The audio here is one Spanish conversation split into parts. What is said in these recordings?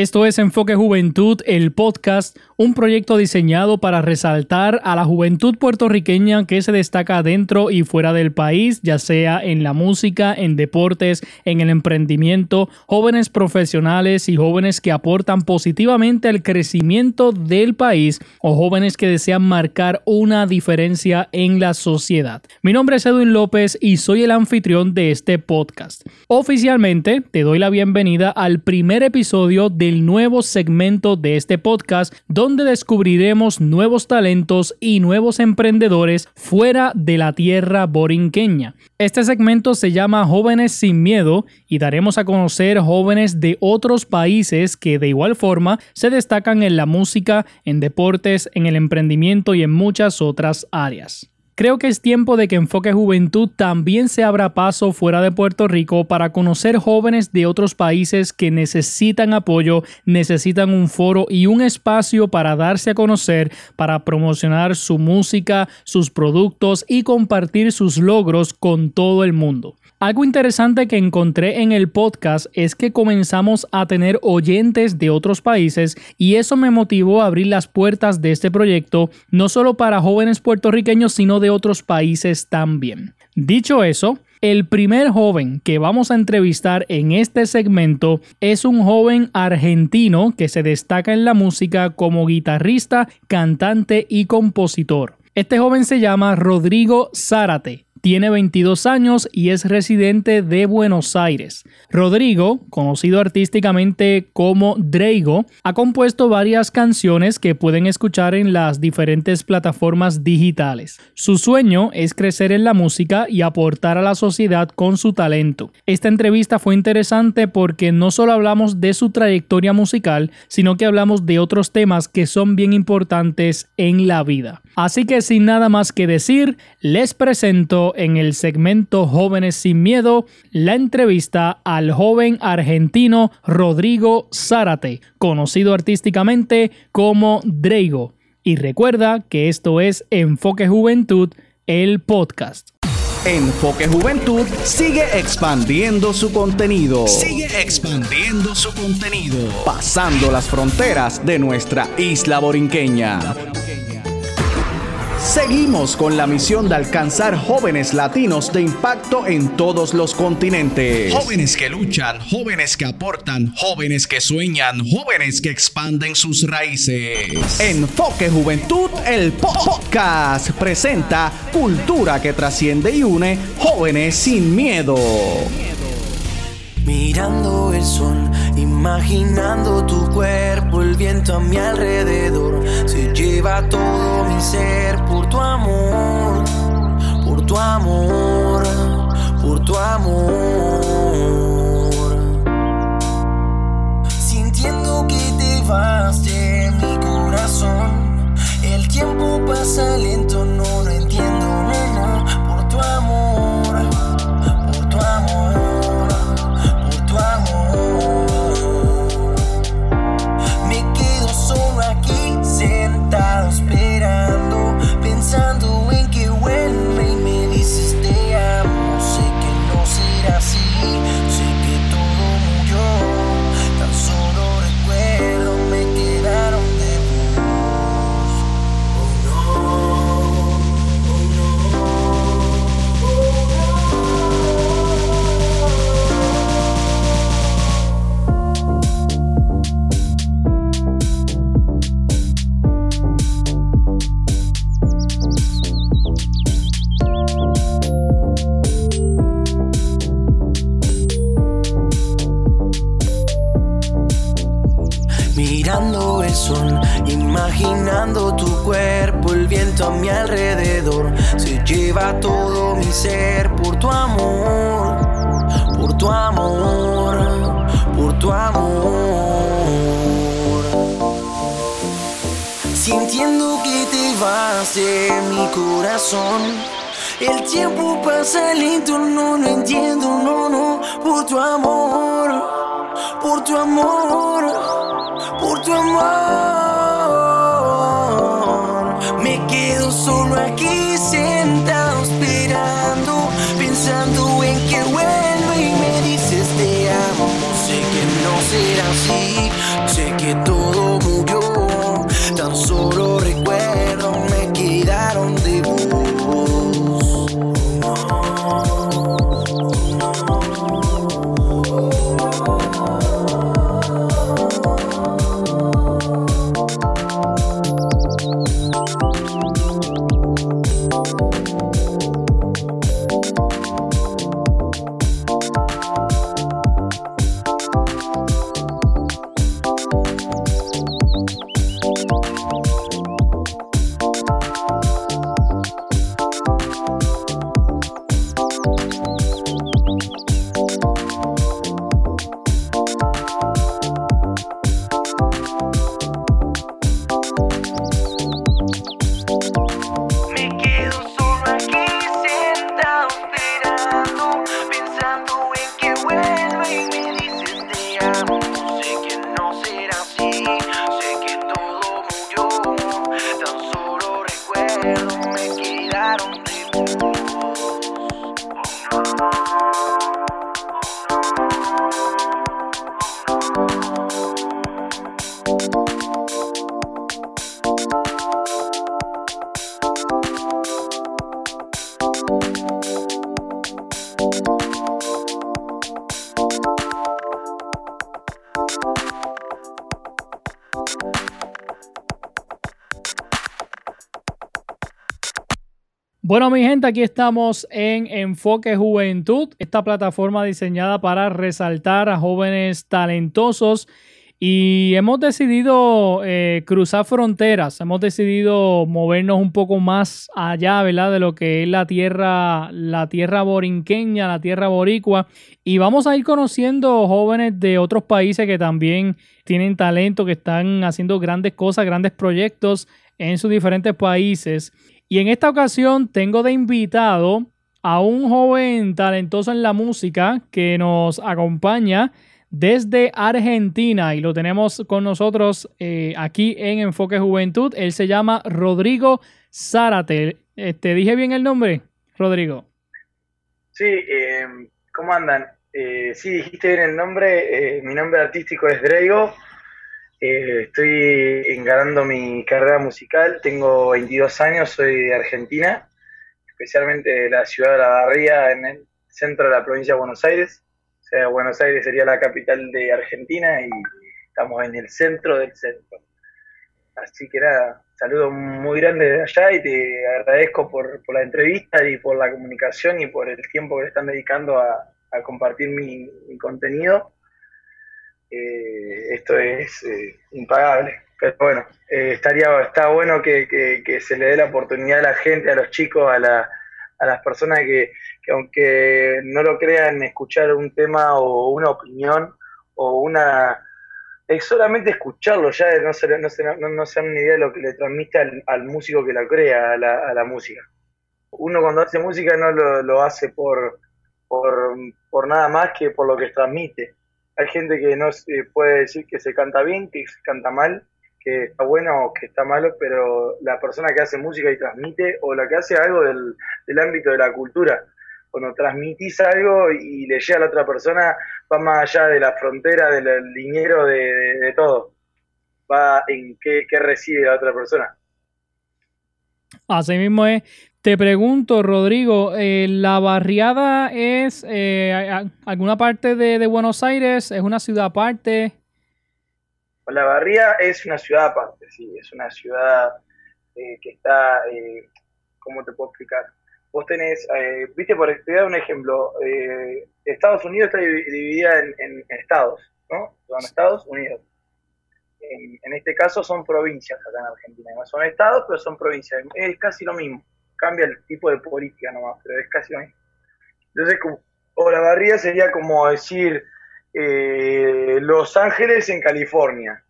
Esto es Enfoque Juventud, el podcast, un proyecto diseñado para resaltar a la juventud puertorriqueña que se destaca dentro y fuera del país, ya sea en la música, en deportes, en el emprendimiento, jóvenes profesionales y jóvenes que aportan positivamente al crecimiento del país o jóvenes que desean marcar una diferencia en la sociedad. Mi nombre es Edwin López y soy el anfitrión de este podcast. Oficialmente te doy la bienvenida al primer episodio de el nuevo segmento de este podcast donde descubriremos nuevos talentos y nuevos emprendedores fuera de la tierra borinqueña. Este segmento se llama Jóvenes sin Miedo y daremos a conocer jóvenes de otros países que de igual forma se destacan en la música, en deportes, en el emprendimiento y en muchas otras áreas. Creo que es tiempo de que Enfoque Juventud también se abra paso fuera de Puerto Rico para conocer jóvenes de otros países que necesitan apoyo, necesitan un foro y un espacio para darse a conocer, para promocionar su música, sus productos y compartir sus logros con todo el mundo. Algo interesante que encontré en el podcast es que comenzamos a tener oyentes de otros países y eso me motivó a abrir las puertas de este proyecto no solo para jóvenes puertorriqueños sino de otros países también. Dicho eso, el primer joven que vamos a entrevistar en este segmento es un joven argentino que se destaca en la música como guitarrista, cantante y compositor. Este joven se llama Rodrigo Zárate tiene 22 años y es residente de Buenos Aires. Rodrigo, conocido artísticamente como Dreigo, ha compuesto varias canciones que pueden escuchar en las diferentes plataformas digitales. Su sueño es crecer en la música y aportar a la sociedad con su talento. Esta entrevista fue interesante porque no solo hablamos de su trayectoria musical, sino que hablamos de otros temas que son bien importantes en la vida. Así que sin nada más que decir, les presento en el segmento Jóvenes sin Miedo la entrevista al joven argentino Rodrigo Zárate, conocido artísticamente como Dreigo. Y recuerda que esto es Enfoque Juventud, el podcast. Enfoque Juventud sigue expandiendo su contenido. Sigue expandiendo su contenido. Pasando las fronteras de nuestra isla borinqueña. Seguimos con la misión de alcanzar jóvenes latinos de impacto en todos los continentes. Jóvenes que luchan, jóvenes que aportan, jóvenes que sueñan, jóvenes que expanden sus raíces. Enfoque Juventud, el podcast, presenta cultura que trasciende y une jóvenes sin miedo. Mirando el sol, imaginando tu cuerpo, el viento a mi alrededor, se lleva todo mi ser tu amor, por tu amor. Sintiendo que te vas de mi corazón, el tiempo pasa lento, a mi alrededor, se lleva todo mi ser por tu amor, por tu amor, por tu amor. Sintiendo que te vas de mi corazón. El tiempo pasa lento, no lo entiendo, no, no, por tu amor, por tu amor, por tu amor. me quedaron de nuevo. Oh. Bueno, mi gente, aquí estamos en Enfoque Juventud, esta plataforma diseñada para resaltar a jóvenes talentosos y hemos decidido eh, cruzar fronteras, hemos decidido movernos un poco más allá, ¿verdad? De lo que es la tierra, la tierra borinqueña, la tierra boricua y vamos a ir conociendo jóvenes de otros países que también tienen talento, que están haciendo grandes cosas, grandes proyectos en sus diferentes países. Y en esta ocasión tengo de invitado a un joven talentoso en la música que nos acompaña desde Argentina y lo tenemos con nosotros eh, aquí en Enfoque Juventud. Él se llama Rodrigo Zárate. Eh, ¿Te dije bien el nombre, Rodrigo? Sí, eh, ¿cómo andan? sí, dijiste bien el nombre. mi nombre artístico es Drego. Eh, estoy encarando mi carrera musical, tengo 22 años, soy de Argentina, especialmente de la ciudad de La Barría, en el centro de la provincia de Buenos Aires. O sea, Buenos Aires sería la capital de Argentina y estamos en el centro del centro. Así que nada, saludo muy grande de allá y te agradezco por, la entrevista y por la comunicación y por el tiempo que le están dedicando a, compartir mi contenido eh, esto es eh, impagable. Pero bueno, eh, estaría está bueno que, se le dé la oportunidad a la gente, a los chicos, a, la, a las personas que, aunque no lo crean, escuchar un tema o una opinión o una... Es solamente escucharlo, ya no se, no, se, no, no se dan ni idea de lo que le transmite al, músico que la crea, a la, a la, música. Uno cuando hace música no lo, lo hace por, por, por nada más que por lo que transmite hay gente que no puede decir que se canta bien, que se canta mal, que está bueno o que está malo, pero la persona que hace música y transmite, o la que hace algo del, ámbito de la cultura, cuando transmitís algo y le llega a la otra persona, va más allá de la frontera, del dinero, de, todo. Va en qué, qué recibe la otra persona. Así mismo es. Te pregunto, Rodrigo, eh, ¿la barriada es eh, alguna parte de, Buenos Aires? ¿Es una ciudad aparte? La barriada es una ciudad aparte, sí, es una ciudad eh, que está, ¿cómo te puedo explicar? Vos tenés, viste, por te un ejemplo, Estados Unidos está dividida en, estados, ¿no? Son Estados Unidos. En, en, este caso son provincias acá en Argentina, son estados, pero son provincias, es casi lo mismo cambia el tipo de política nomás, pero es casi lo. Entonces, como, o la barría sería como decir eh, Los Ángeles en California.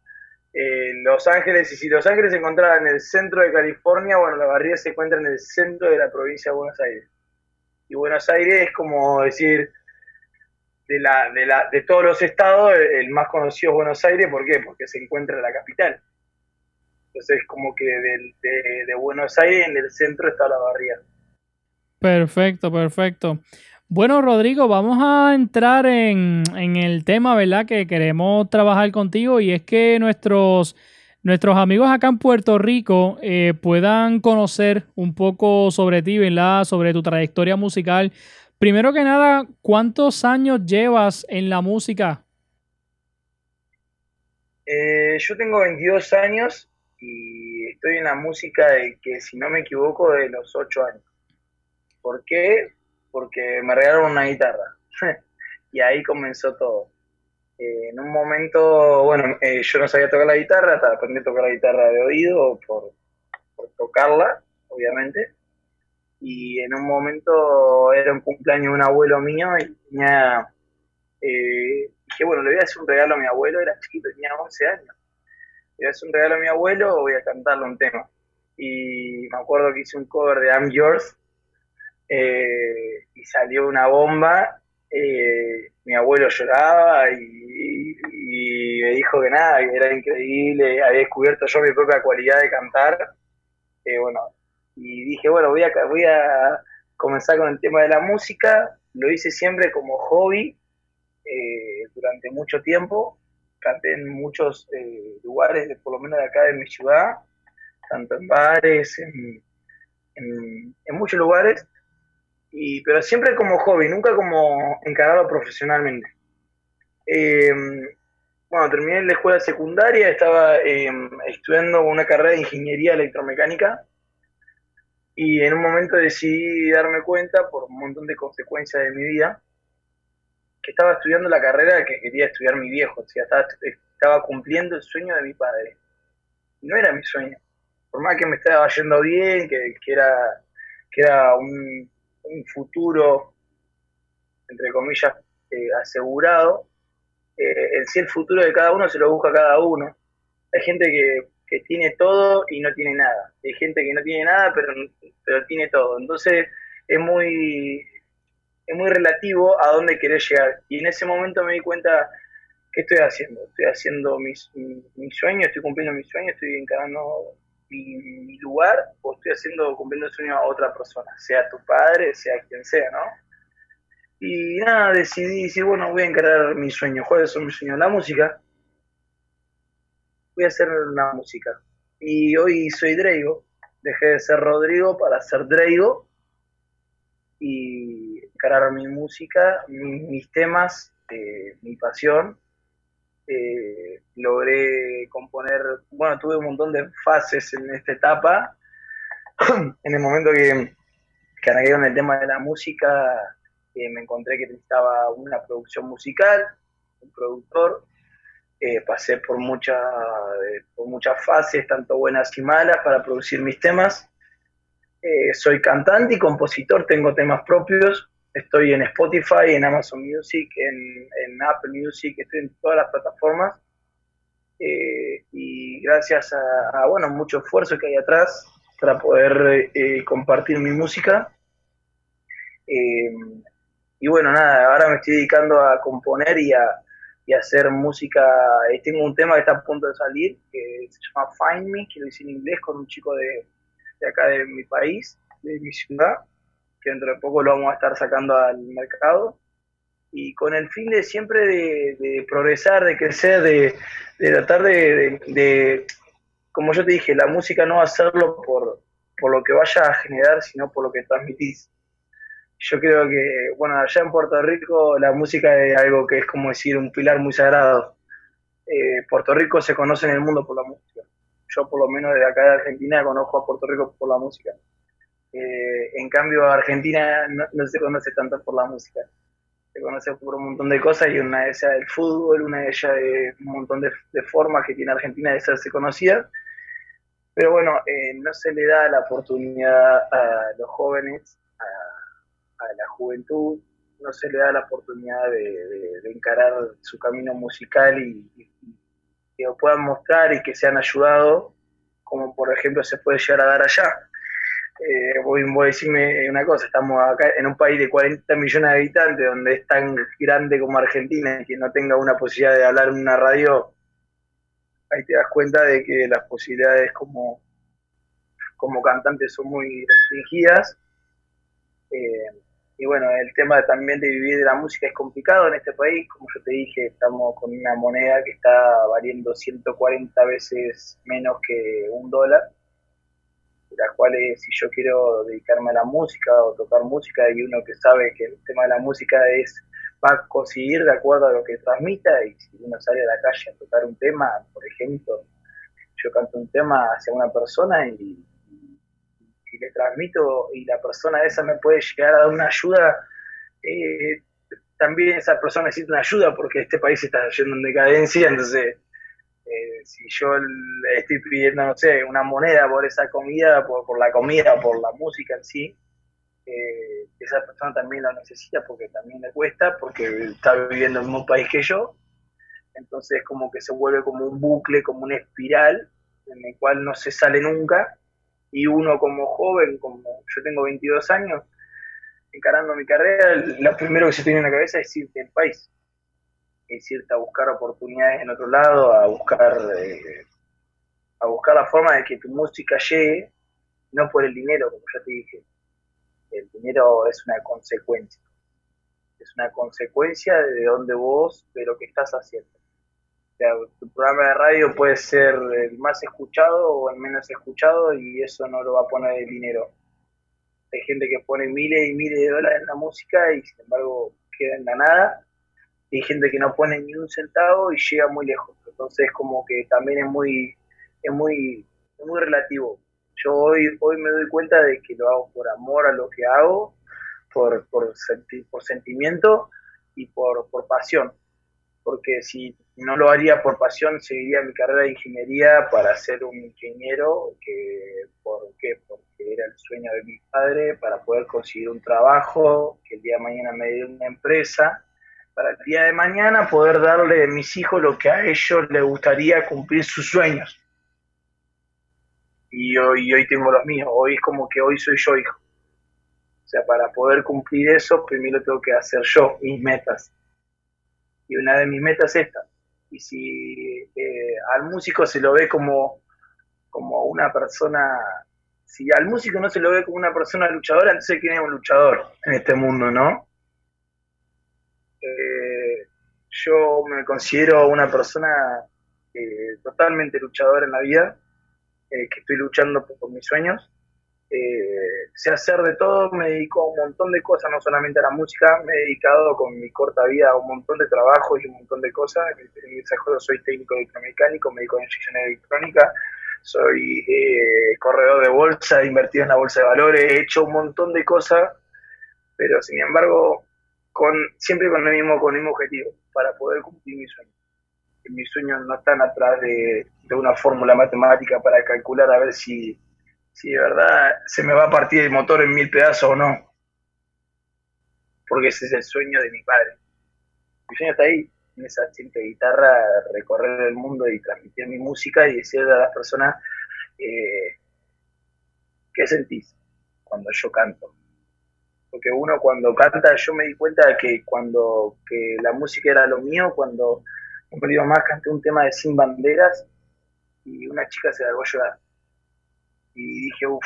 Eh, Los Ángeles, y si Los Ángeles se encontraba en el centro de California, bueno, la barría se encuentra en el centro de la provincia de Buenos Aires. Y Buenos Aires es como decir, de, la, de, la, de todos los estados, el más conocido es Buenos Aires, ¿por qué? Porque se encuentra en la capital. Entonces, como que de, Buenos Aires, en el centro está la barría. Perfecto, perfecto. Bueno, Rodrigo, vamos a entrar en, el tema, ¿verdad? Que queremos trabajar contigo y es que nuestros, nuestros amigos acá en Puerto Rico eh, puedan conocer un poco sobre ti, ¿verdad? Sobre tu trayectoria musical. Primero que nada, ¿cuántos años llevas en la música? Eh, yo tengo 22 años y estoy en la música de que, si no me equivoco, de los ocho años. ¿Por qué? Porque me regalaron una guitarra. y ahí comenzó todo. Eh, en un momento, bueno, eh, yo no sabía tocar la guitarra, hasta aprendí a tocar la guitarra de oído por, tocarla, obviamente. Y en un momento era un cumpleaños de un abuelo mío y tenía. Eh, dije, bueno, le voy a hacer un regalo a mi abuelo, era chiquito, tenía 11 años hacer un regalo a mi abuelo voy a cantarle un tema. Y me acuerdo que hice un cover de I'm Yours eh, y salió una bomba. Eh, mi abuelo lloraba y, me dijo que nada, que era increíble, había descubierto yo mi propia cualidad de cantar. Eh, bueno, y dije, bueno, voy a, voy a, comenzar con el tema de la música, lo hice siempre como hobby eh, durante mucho tiempo, canté en muchos eh, lugares, por lo menos de acá de mi ciudad, tanto en bares, en, en, muchos lugares, y, pero siempre como hobby, nunca como encargado profesionalmente. Eh, bueno, terminé la escuela secundaria, estaba estudiando una carrera de ingeniería electromecánica y en un momento decidí darme cuenta, por un montón de consecuencias de mi vida, que estaba estudiando la carrera que quería estudiar mi viejo, o sea, estaba, cumpliendo el sueño de mi padre. no era mi sueño. Por más que me estaba yendo bien, que, era, que era un, futuro, entre comillas, eh, asegurado, eh, en sí el futuro de cada uno se lo busca cada uno. Hay gente que, que tiene todo y no tiene nada. Hay gente que no tiene nada, pero, pero tiene todo. Entonces es muy, es muy relativo a dónde querés llegar. Y en ese momento me di cuenta, ¿qué estoy haciendo? Estoy haciendo mi, sueño, estoy cumpliendo mi sueño, estoy encarando mi, lugar, o estoy haciendo, cumpliendo el sueño a otra persona, sea tu padre, sea quien sea, ¿no? Y nada, decidí decir, bueno, voy a encarar mi sueño. ¿Cuáles son mis sueños? La música. Voy a hacer una música. Y hoy soy Dreigo. Dejé de ser Rodrigo para ser Dreigo. Y encarar mi música, mis temas, eh, mi pasión. Eh, logré componer, bueno, tuve un montón de fases en esta etapa. en el momento que, que con el tema de la música, eh, me encontré que necesitaba una producción musical, un productor. pasé por, mucha, por muchas fases, tanto buenas y malas, para producir mis temas. soy cantante y compositor, tengo temas propios, Estoy en Spotify, en Amazon Music, en, Apple Music, estoy en todas las plataformas. Eh, y gracias a, bueno, mucho esfuerzo que hay atrás para poder eh, compartir mi música. Eh, y bueno, nada, ahora me estoy dedicando a componer y a, hacer música. tengo un tema que está a punto de salir, que se llama Find Me, que lo hice en inglés con un chico de, de acá de mi país, de mi ciudad que dentro de poco lo vamos a estar sacando al mercado, y con el fin de siempre de, progresar, de crecer, de, tratar de, como yo te dije, la música no hacerlo por, por lo que vaya a generar, sino por lo que transmitís. Yo creo que, bueno, allá en Puerto Rico la música es algo que es como decir un pilar muy sagrado. Eh, Puerto Rico se conoce en el mundo por la música. Yo por lo menos de acá de Argentina conozco a Puerto Rico por la música. Eh, en cambio, Argentina no, se conoce tanto por la música. Se conoce por un montón de cosas y una de ellas el fútbol, una de ellas de un montón de, formas que tiene Argentina de hacerse conocida. Pero bueno, eh, no se le da la oportunidad a los jóvenes, a, la juventud, no se le da la oportunidad de, encarar su camino musical y, que lo puedan mostrar y que sean ayudados, como por ejemplo se puede llegar a dar allá eh, voy, a decirme una cosa, estamos acá en un país de 40 millones de habitantes, donde es tan grande como Argentina, y que no tenga una posibilidad de hablar en una radio, ahí te das cuenta de que las posibilidades como, como cantante son muy restringidas. Eh, y bueno, el tema también de vivir de la música es complicado en este país, como yo te dije, estamos con una moneda que está valiendo 140 veces menos que un dólar las cuales si yo quiero dedicarme a la música o tocar música y uno que sabe que el tema de la música es va a conseguir de acuerdo a lo que transmita y si uno sale a la calle a tocar un tema, por ejemplo, yo canto un tema hacia una persona y, le transmito y la persona esa me puede llegar a dar una ayuda, eh, también esa persona necesita una ayuda porque este país está yendo en decadencia, entonces eh, si yo estoy pidiendo, no sé, una moneda por esa comida, por, la comida, por la música en sí, eh, esa persona también la necesita porque también le cuesta, porque está viviendo en un país que yo. Entonces como que se vuelve como un bucle, como una espiral en el cual no se sale nunca. Y uno como joven, como yo tengo 22 años, encarando mi carrera, lo primero que se tiene en la cabeza es irte del país es irte a buscar oportunidades en otro lado, a buscar, eh, a buscar la forma de que tu música llegue, no por el dinero, como ya te dije. El dinero es una consecuencia. Es una consecuencia de donde vos, de lo que estás haciendo. O sea, tu programa de radio puede ser el más escuchado o el menos escuchado y eso no lo va a poner el dinero. Hay gente que pone miles y miles de dólares en la música y sin embargo queda en la nada. Y hay gente que no pone ni un centavo y llega muy lejos. Entonces como que también es muy, es muy, muy relativo. Yo hoy, hoy me doy cuenta de que lo hago por amor a lo que hago, por, por, por sentimiento y por, por pasión. Porque si no lo haría por pasión, seguiría mi carrera de ingeniería para ser un ingeniero, que, ¿por qué? Porque era el sueño de mi padre, para poder conseguir un trabajo, que el día de mañana me dé una empresa, para el día de mañana poder darle a mis hijos lo que a ellos les gustaría cumplir sus sueños. Y hoy, hoy tengo los míos, hoy es como que hoy soy yo hijo. O sea, para poder cumplir eso, primero tengo que hacer yo mis metas. Y una de mis metas es esta. Y si eh, al músico se lo ve como, como una persona, si al músico no se lo ve como una persona luchadora, entonces ¿quién es un luchador en este mundo, no? Eh, yo me considero una persona eh, totalmente luchadora en la vida, eh, que estoy luchando por, mis sueños. sé hacer de todo, me dedico a un montón de cosas, no solamente a la música, me he dedicado con mi corta vida a un montón de trabajo y un montón de cosas. En mi soy técnico electromecánico, me dedico a inyección electrónica, soy corredor de bolsa, he invertido en la bolsa de valores, he hecho un montón de cosas, pero sin embargo con siempre con el mismo con el mismo objetivo para poder cumplir mis sueños mis sueños no están atrás de, una fórmula matemática para calcular a ver si, si de verdad se me va a partir el motor en mil pedazos o no. Porque ese es el sueño de mi padre. Mi sueño está ahí en esa simple guitarra recorrer el mundo y transmitir mi música y decirle a las personas eh, qué sentís cuando yo canto porque uno cuando canta, yo me di cuenta que cuando que la música era lo mío, cuando un periodo más canté un tema de Sin Banderas y una chica se largó a llorar. Y dije, uff,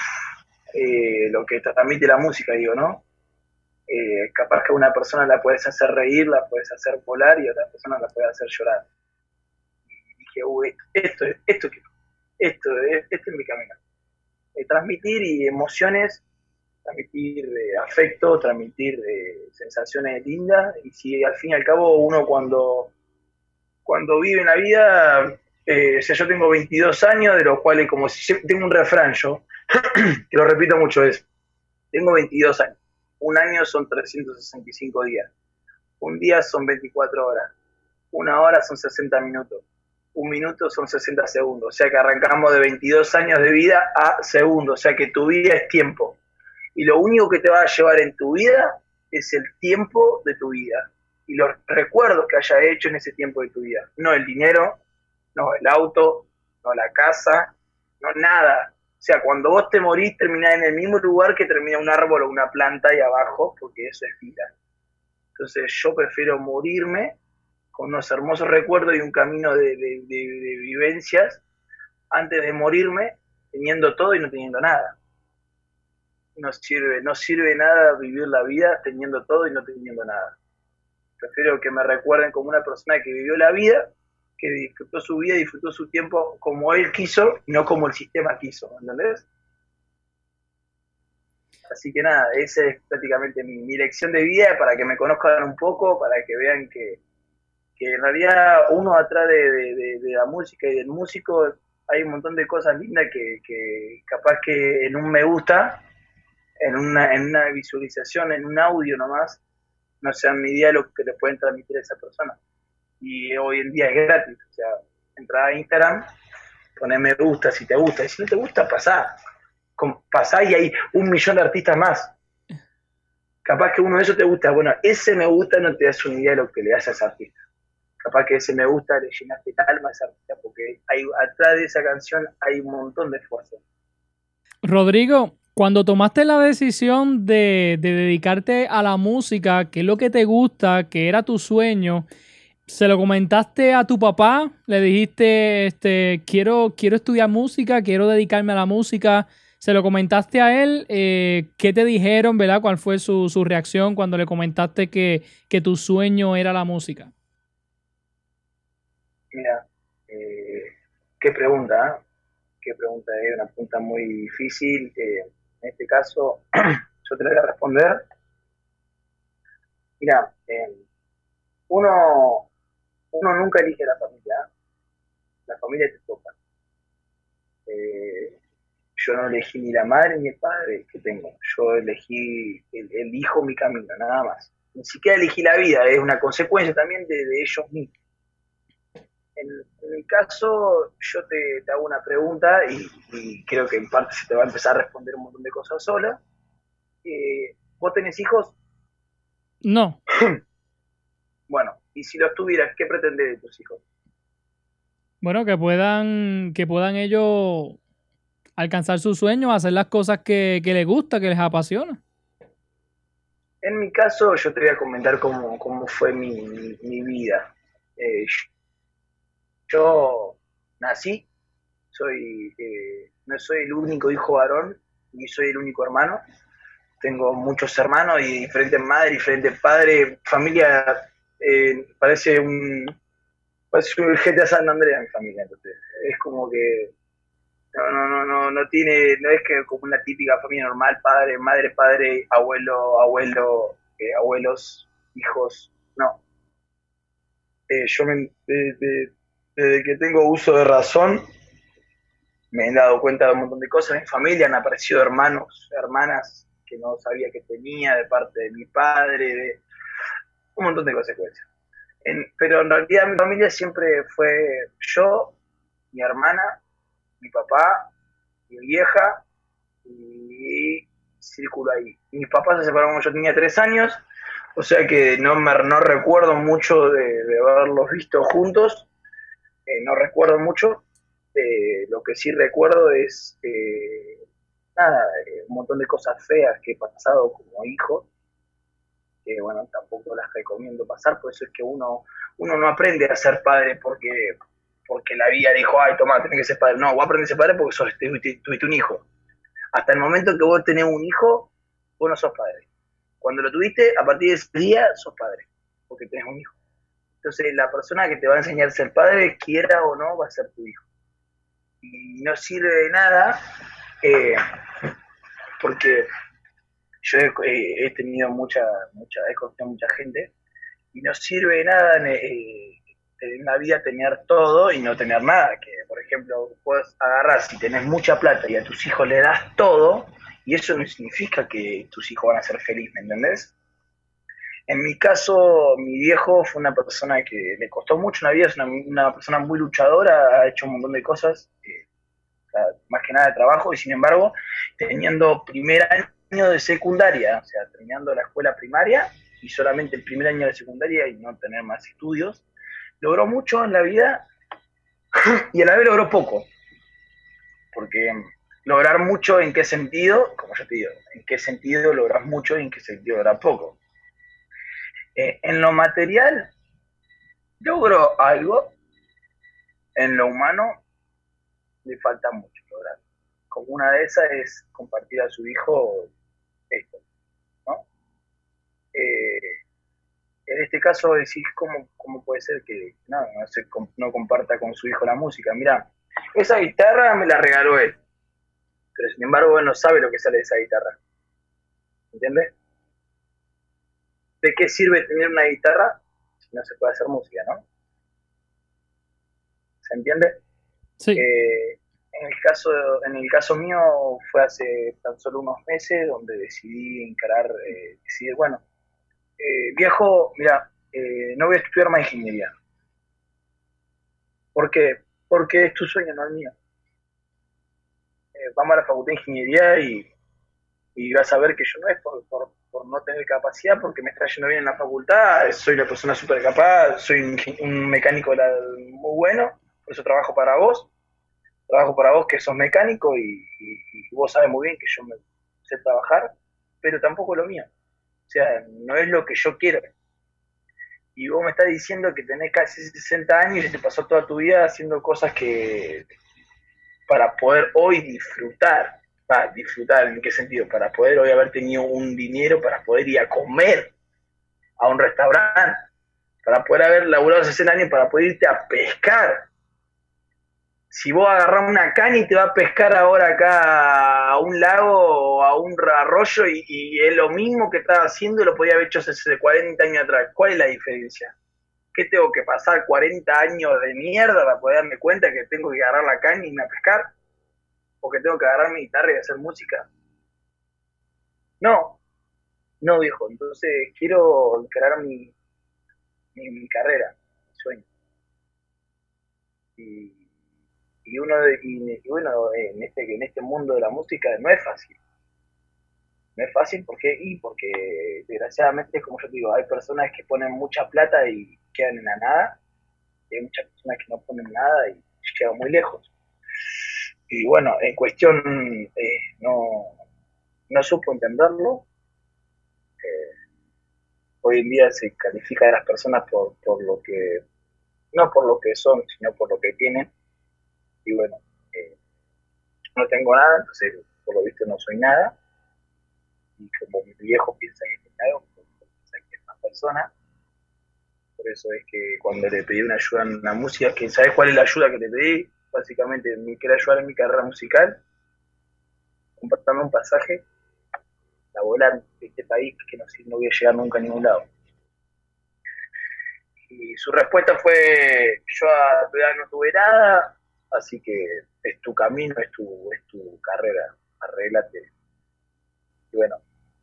eh, lo que transmite la música, digo, ¿no? Eh, capaz que una persona la puedes hacer reír, la puedes hacer volar y otra persona la puedes hacer llorar. Y dije, uff, esto, esto, esto, esto, este es mi camino. Eh, transmitir y emociones transmitir eh, afecto, transmitir eh, sensaciones lindas. Y si al fin y al cabo uno cuando, cuando vive la vida, eh, o sea, yo tengo 22 años, de los cuales como si tengo un refrán yo, que lo repito mucho es, tengo 22 años, un año son 365 días, un día son 24 horas, una hora son 60 minutos, un minuto son 60 segundos, o sea que arrancamos de 22 años de vida a segundos, o sea que tu vida es tiempo y lo único que te va a llevar en tu vida es el tiempo de tu vida y los recuerdos que haya hecho en ese tiempo de tu vida. No el dinero, no el auto, no la casa, no nada. O sea, cuando vos te morís, terminás en el mismo lugar que termina un árbol o una planta ahí abajo, porque eso es vida. Entonces yo prefiero morirme con unos hermosos recuerdos y un camino de, de vivencias antes de morirme teniendo todo y no teniendo nada no sirve, no sirve nada vivir la vida teniendo todo y no teniendo nada. Prefiero que me recuerden como una persona que vivió la vida, que disfrutó su vida, disfrutó su tiempo como él quiso y no como el sistema quiso, ¿entendés? Así que nada, esa es prácticamente mi, lección de vida para que me conozcan un poco, para que vean que, en realidad uno atrás de, la música y del músico hay un montón de cosas lindas que, que capaz que en un me gusta en una, en una visualización, en un audio nomás, no sean mi lo que le pueden transmitir a esa persona. Y hoy en día es gratis, o sea, entra a Instagram, poner me gusta si te gusta, y si no te gusta, pasá. Pasá y hay un millón de artistas más. Capaz que uno de esos te gusta, bueno, ese me gusta no te das una idea de lo que le das a ese artista. Capaz que ese me gusta le llenaste el alma a ese artista, porque hay, atrás de esa canción hay un montón de esfuerzo. Rodrigo, cuando tomaste la decisión de, dedicarte a la música, que es lo que te gusta, que era tu sueño, ¿se lo comentaste a tu papá? ¿Le dijiste, este, quiero, quiero estudiar música, quiero dedicarme a la música? ¿Se lo comentaste a él? Eh, ¿Qué te dijeron, verdad? ¿Cuál fue su, reacción cuando le comentaste que, tu sueño era la música? Mira, eh, qué pregunta, ¿eh? qué pregunta, es una pregunta muy difícil. este caso, yo te la voy a responder. Mira, uno, uno nunca elige la familia, la familia te toca. Eh, yo no elegí ni la madre ni el padre que tengo, yo elegí, el, elijo mi camino, nada más. Ni siquiera elegí la vida, es una consecuencia también de, ellos mismos. En, mi caso, yo te, hago una pregunta y, creo que en parte se te va a empezar a responder un montón de cosas sola. Eh, ¿Vos tenés hijos? No. bueno, y si los tuvieras, ¿qué pretendés de tus hijos? Bueno, que puedan, que puedan ellos alcanzar sus sueños, hacer las cosas que, les gusta, que les apasiona. En mi caso, yo te voy a comentar cómo, fue mi, vida. Eh, yo nací, soy eh, no soy el único hijo varón, ni soy el único hermano. Tengo muchos hermanos y diferentes madres, diferentes padres, familia. Eh, parece un parece un GTA San Andrea mi familia, entonces es como que no, no, no, no, no tiene, no es que como una típica familia normal, padre, madre, padre, abuelo, abuelo, eh, abuelos, hijos, no. Eh, yo me, desde que tengo uso de razón, me he dado cuenta de un montón de cosas. En mi familia han aparecido hermanos, hermanas que no sabía que tenía de parte de mi padre, de un montón de consecuencias. pero en realidad mi familia siempre fue yo, mi hermana mi papá, mi vieja y círculo ahí. Mis papás se separaron cuando yo tenía tres años, o sea que no, me, no recuerdo mucho de, haberlos visto juntos, eh, no recuerdo mucho. Eh, lo que sí recuerdo es eh, nada, un montón de cosas feas que he pasado como hijo, que bueno, tampoco las recomiendo pasar, por eso es que uno, uno no aprende a ser padre porque porque la vida dijo, ay, toma, tenés que ser padre. No, vos aprendés a ser padre porque sos, tuviste, un hijo. Hasta el momento que vos tenés un hijo, vos no sos padre. Cuando lo tuviste, a partir de ese día sos padre, porque tenés un hijo. Entonces, la persona que te va a enseñar a ser padre, quiera o no, va a ser tu hijo. Y no sirve de nada, eh, porque yo he, tenido mucha, mucha, he conocido mucha gente, y no sirve de nada eh, en la vida tener todo y no tener nada. Que, por ejemplo, puedes agarrar, si tenés mucha plata y a tus hijos le das todo, y eso no significa que tus hijos van a ser felices, ¿me entendés? En mi caso, mi viejo fue una persona que le costó mucho una vida, es una, persona muy luchadora, ha hecho un montón de cosas, eh, más que nada de trabajo, y sin embargo, teniendo primer año de secundaria, o sea, terminando la escuela primaria, y solamente el primer año de secundaria y no tener más estudios, logró mucho en la vida y a la vez logró poco. Porque lograr mucho en qué sentido, como yo te digo, en qué sentido logras mucho y en qué sentido logras poco. Eh, en lo material, logró algo, en lo humano le falta mucho lograr. Como una de esas es compartir a su hijo esto, ¿no? Eh, en este caso decís, ¿cómo, cómo puede ser que no, no, comparta con su hijo la música? Mira, esa guitarra me la regaló él, pero sin embargo él no sabe lo que sale de esa guitarra. ¿Entiendes? ¿De qué sirve tener una guitarra si no se puede hacer música, no? ¿Se entiende? Sí. Eh, en el caso en el caso mío fue hace tan solo unos meses donde decidí encarar, eh, decidir, bueno, eh, viejo, mira, eh, no voy a estudiar más ingeniería. ¿Por qué? Porque es tu sueño, no el mío. Eh, vamos a la facultad de ingeniería y, vas a ver que yo no es por, no tener capacidad, porque me está yendo bien en la facultad, soy una persona súper capaz, soy un, mecánico muy bueno, por eso trabajo para vos, trabajo para vos que sos mecánico y, y vos sabes muy bien que yo me sé trabajar, pero tampoco lo mío. O sea, no es lo que yo quiero. Y vos me estás diciendo que tenés casi 60 años y te pasó toda tu vida haciendo cosas que para poder hoy disfrutar Va, disfrutar, ¿en qué sentido? Para poder hoy haber tenido un dinero para poder ir a comer a un restaurante, para poder haber laburado hace 60 años, para poder irte a pescar. Si vos agarrás una caña y te vas a pescar ahora acá a un lago o a un arroyo y, es lo mismo que estás haciendo lo podía haber hecho hace 40 años atrás, ¿cuál es la diferencia? ¿Qué tengo que pasar 40 años de mierda para poder darme cuenta que tengo que agarrar la caña y irme a pescar? ¿O que tengo que agarrar mi guitarra y hacer música? No, no viejo, entonces quiero crear mi, mi, carrera, mi sueño. Y, y uno de, y, bueno, en este, en este mundo de la música no es fácil. No es fácil porque, y porque desgraciadamente, como yo digo, hay personas que ponen mucha plata y quedan en la nada, y hay muchas personas que no ponen nada y llegan muy lejos. Y bueno, en cuestión eh, no, no supo entenderlo. Eh, hoy en día se califica a las personas por, por lo que, no por lo que son, sino por lo que tienen. Y bueno, eh, no tengo nada, entonces por lo visto no soy nada. Y como mi viejo piensa que es algo, piensa que es una persona. Por eso es que cuando le pedí una ayuda en la música, que ¿sabes cuál es la ayuda que le pedí? Básicamente me quiere ayudar en mi carrera musical, compartirme un pasaje a volar de este país que no, no voy a llegar nunca a ningún lado. Y su respuesta fue, yo todavía no tuve nada, así que es tu camino, es tu, es tu carrera, arréglate. Y bueno,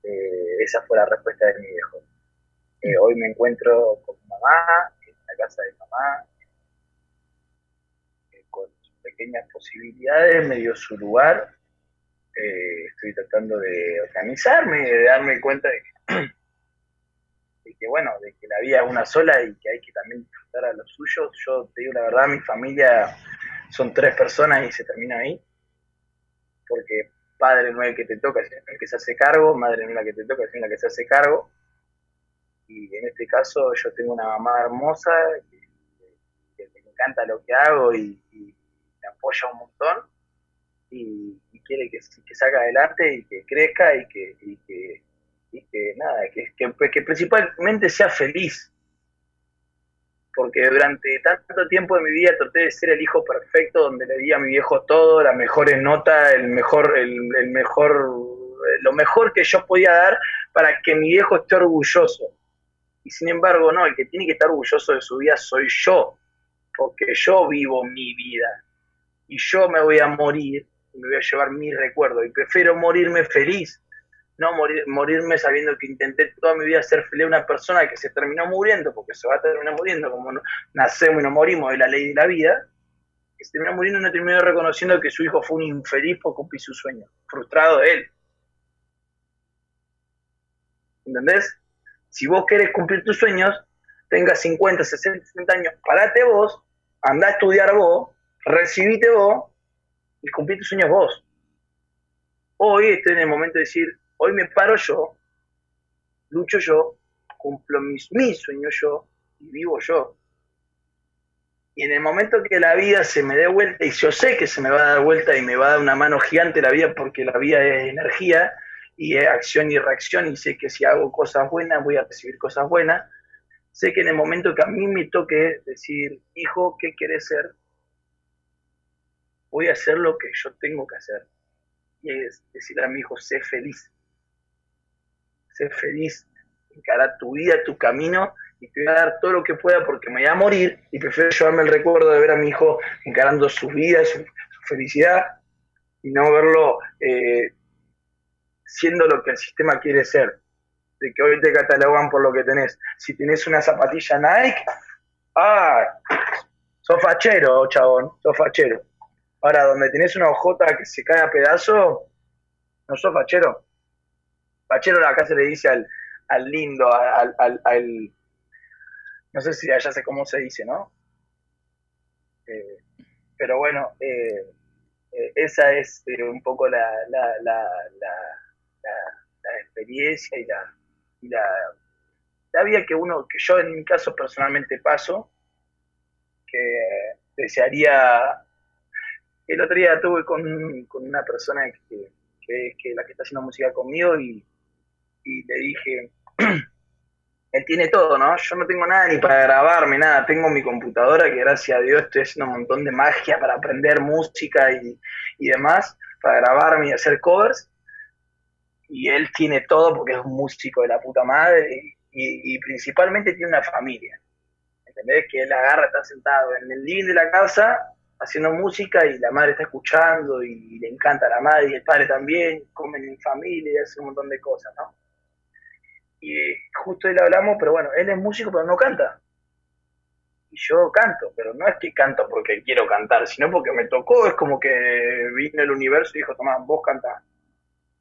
eh, esa fue la respuesta de mi viejo. Eh, hoy me encuentro con mi mamá, en la casa de mamá, con sus pequeñas posibilidades, me dio su lugar, eh, estoy tratando de organizarme de darme cuenta de que, bueno, de que la vida es una sola y que hay que también disfrutar a los suyos. Yo te digo la verdad, mi familia son tres personas y se termina ahí, porque padre no es el que te toca, es el que se hace cargo, madre no es la que te toca, es la que se hace cargo. Y en este caso yo tengo una mamá hermosa que, me encanta lo que hago y, apoya un montón. Y, quiere que, que salga adelante y que crezca y que, y que, y que nada, que, que, principalmente sea feliz. Porque durante tanto tiempo de mi vida traté de ser el hijo perfecto, donde le di a mi viejo todo, las mejores notas, el mejor, el, el mejor, lo mejor que yo podía dar para que mi viejo esté orgulloso. Y sin embargo, no, el que tiene que estar orgulloso de su vida soy yo, porque yo vivo mi vida y yo me voy a morir me voy a llevar mi recuerdo. Y prefiero morirme feliz, no morir, morirme sabiendo que intenté toda mi vida ser feliz a una persona que se terminó muriendo, porque se va a terminar muriendo, como nacemos y no morimos, es la ley de la vida, que se terminó muriendo y no terminó reconociendo que su hijo fue un infeliz por cumplir su sueño, frustrado de él. ¿Entendés? Si vos querés cumplir tus sueños, tengas 50, 60, 60 años, parate vos, anda a estudiar vos, recibite vos y cumplir tus sueños vos. Hoy estoy en el momento de decir, hoy me paro yo, lucho yo, cumplo mis, mis sueños yo y vivo yo. Y en el momento que la vida se me dé vuelta, y yo sé que se me va a dar vuelta y me va a dar una mano gigante la vida porque la vida es energía y es acción y reacción y sé que si hago cosas buenas voy a recibir cosas buenas, sé que en el momento que a mí me toque decir, hijo, ¿qué quieres ser? Voy a hacer lo que yo tengo que hacer. Y es decir a mi hijo, sé feliz. Sé feliz. Encara tu vida, tu camino, y te voy a dar todo lo que pueda porque me voy a morir y prefiero llevarme el recuerdo de ver a mi hijo encarando su vida, su, felicidad, y no verlo eh, siendo lo que el sistema quiere ser. De que hoy te catalogan por lo que tenés. Si tenés una zapatilla Nike, ¡ah! Sos fachero, chabón, sos fachero. Ahora, donde tenés una hojota que se cae a pedazo, no sos fachero. Fachero acá se le dice al, al lindo, al, al, No sé si allá sé cómo se dice, ¿no? Eh, pero bueno, eh, eh, esa es un poco la, la, la, la, experiencia y la, y la, la vida que uno, que yo en mi caso personalmente paso, que desearía el otro día tuve con, una persona que, que es la que está haciendo música conmigo, y, y le dije, él tiene todo, ¿no? Yo no tengo nada ni para grabarme, nada. Tengo mi computadora, que gracias a Dios estoy haciendo un montón de magia para aprender música y, y demás, para grabarme y hacer covers. Y él tiene todo porque es un músico de la puta madre y, y principalmente tiene una familia. ¿Entendés? Que él agarra, está sentado en el living de la casa haciendo música y la madre está escuchando y le encanta la madre y el padre también, comen en familia y hacen un montón de cosas, ¿no? Y justo él hablamos, pero bueno, él es músico pero no canta. Y yo canto, pero no es que canto porque quiero cantar, sino porque me tocó, es como que vino el universo y dijo, Tomás, vos cantás.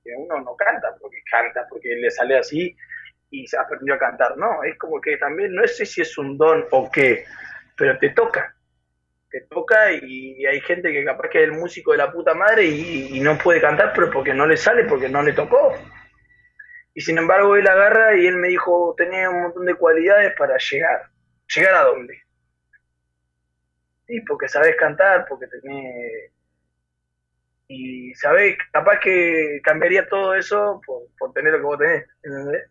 Que uno no canta porque canta, porque le sale así y se aprendió a cantar. No, es como que también, no sé si es un don o qué, pero te toca. Te toca y hay gente que capaz que es el músico de la puta madre y, no puede cantar, pero porque no le sale, porque no le tocó. Y sin embargo él agarra y él me dijo, tenía un montón de cualidades para llegar. ¿Llegar a dónde? Sí, porque sabés cantar, porque tenés... Y sabés, capaz que cambiaría todo eso por, por tener lo que vos tenés, ¿entendés?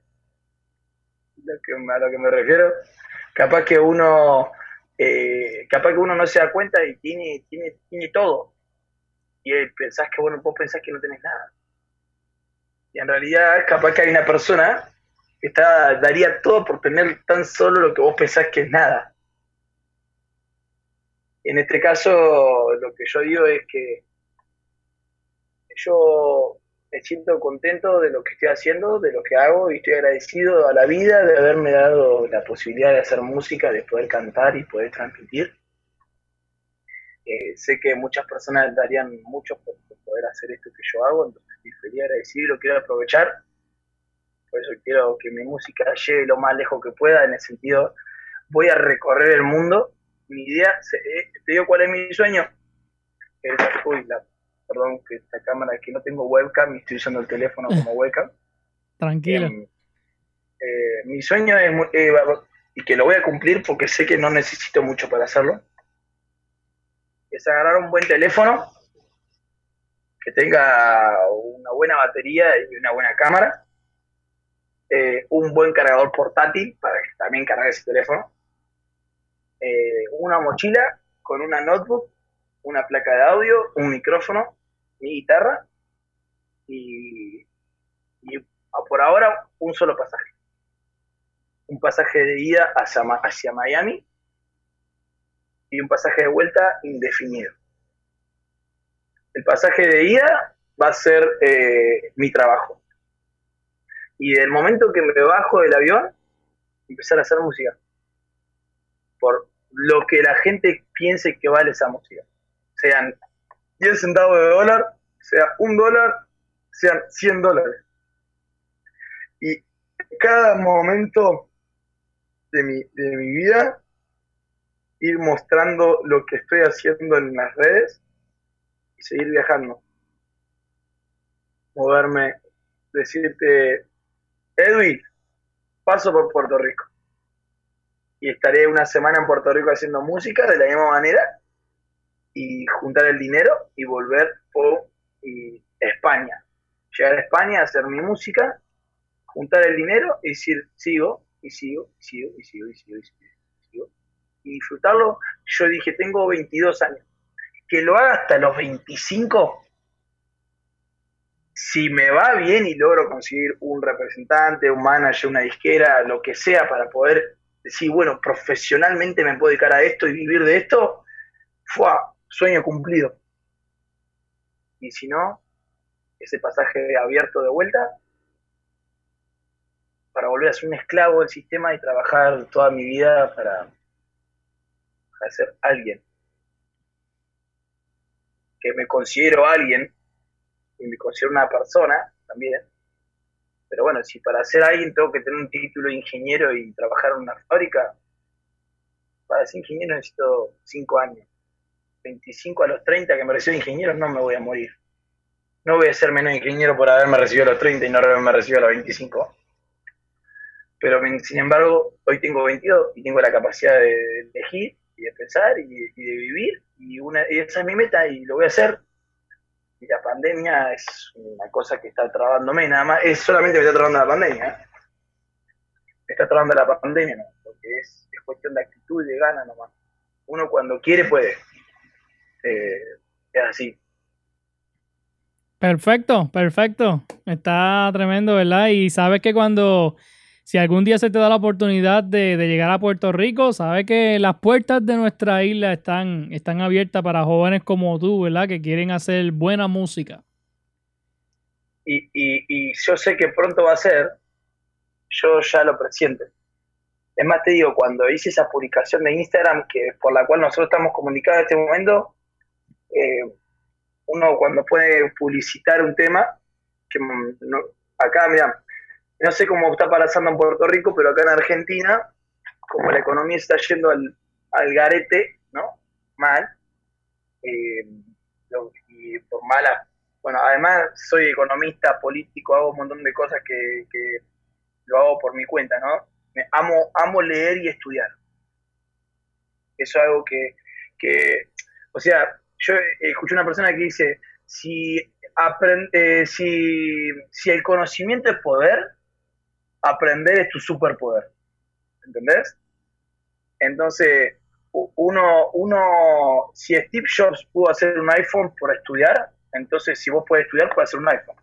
Que, a lo que me refiero. Capaz que uno... Eh, capaz que uno no se da cuenta y tiene, tiene, tiene todo. Y pensás que, bueno, vos pensás que no tenés nada y en realidad capaz que hay una persona que está, daría todo por tener tan solo lo que vos pensás que es nada. En este caso, lo que yo digo es que yo me siento contento de lo que estoy haciendo, de lo que hago, y estoy agradecido a la vida de haberme dado la posibilidad de hacer música, de poder cantar y poder transmitir. Eh, sé que muchas personas darían mucho por, poder hacer esto que yo hago, entonces estoy feliz agradecido y lo quiero aprovechar. Por eso quiero que mi música llegue lo más lejos que pueda, en el sentido, voy a recorrer el mundo. Mi idea, eh, te digo cuál es mi sueño. uy, perdón, que esta cámara, que no tengo webcam y estoy usando el teléfono como webcam. Tranquilo. Em, eh, mi sueño es, y que lo voy a cumplir porque sé que no necesito mucho para hacerlo, es agarrar un buen teléfono que tenga una buena batería y una buena cámara, eh, un buen cargador portátil para que también cargue ese teléfono, eh, una mochila con una notebook, una placa de audio, un micrófono, mi guitarra y, por ahora un solo pasaje. Un pasaje de ida hacia, hacia Miami y un pasaje de vuelta indefinido. El pasaje de ida va a ser eh, mi trabajo. Y del momento que me bajo del avión, empezar a hacer música. Por lo que la gente piense que vale esa música. Sean 10 centavos de dólar, sea un dólar, sean 100 dólares. Y cada momento de mi, de mi vida ir mostrando lo que estoy haciendo en las redes y seguir viajando. Moverme, decirte, Edwin, paso por Puerto Rico. Y estaré una semana en Puerto Rico haciendo música de la misma manera y juntar el dinero y volver por y España. Llegar a España, hacer mi música, juntar el dinero y decir, sigo, y sigo, y sigo, y sigo, y sigo, y sigo y disfrutarlo, yo dije, tengo 22 años. Que lo haga hasta los 25, si me va bien y logro conseguir un representante, un manager, una disquera, lo que sea, para poder decir, bueno, profesionalmente me puedo dedicar a esto y vivir de esto, fue sueño cumplido. Y si no, ese pasaje abierto de vuelta para volver a ser un esclavo del sistema y trabajar toda mi vida para, a ser alguien. Que me considero alguien y me considero una persona también. Pero bueno, si para ser alguien tengo que tener un título de ingeniero y trabajar en una fábrica, para ser ingeniero necesito 5 años. 25 a los 30 que me recibo de ingeniero no me voy a morir. No voy a ser menos ingeniero por haberme recibido a los 30 y no haberme recibido a los 25. Pero sin embargo, hoy tengo 22 y tengo la capacidad de elegir y de pensar y, de vivir, y, una, esa es mi meta y lo voy a hacer. Y la pandemia es una cosa que está trabándome, nada más, es solamente me está trabando la pandemia. ¿eh? Me está trabando la pandemia, ¿no? porque es, es, cuestión de actitud y de ganas nomás. Uno cuando quiere puede. Eh, es así. Perfecto, perfecto. Está tremendo, ¿verdad? Y sabes que cuando, si algún día se te da la oportunidad de, llegar a Puerto Rico, sabes que las puertas de nuestra isla están, están abiertas para jóvenes como tú, ¿verdad? Que quieren hacer buena música. Y, y, y yo sé que pronto va a ser, yo ya lo presiento. Es más, te digo, cuando hice esa publicación de Instagram que por la cual nosotros estamos comunicados en este momento, eh, uno cuando puede publicitar un tema, que no, acá, mira, no sé cómo está pasando en Puerto Rico, pero acá en Argentina, como la economía está yendo al, al garete, ¿no? Mal, eh, y por mala, bueno, además soy economista, político, hago un montón de cosas que, que lo hago por mi cuenta, ¿no? Me amo, amo leer y estudiar. Eso es algo que, que o sea, yo escuché una persona que dice, si, aprende, si, si el conocimiento es poder, aprender es tu superpoder. ¿Entendés? Entonces, uno, uno, si Steve Jobs pudo hacer un iPhone por estudiar, entonces si vos puedes estudiar, puedes hacer un iPhone.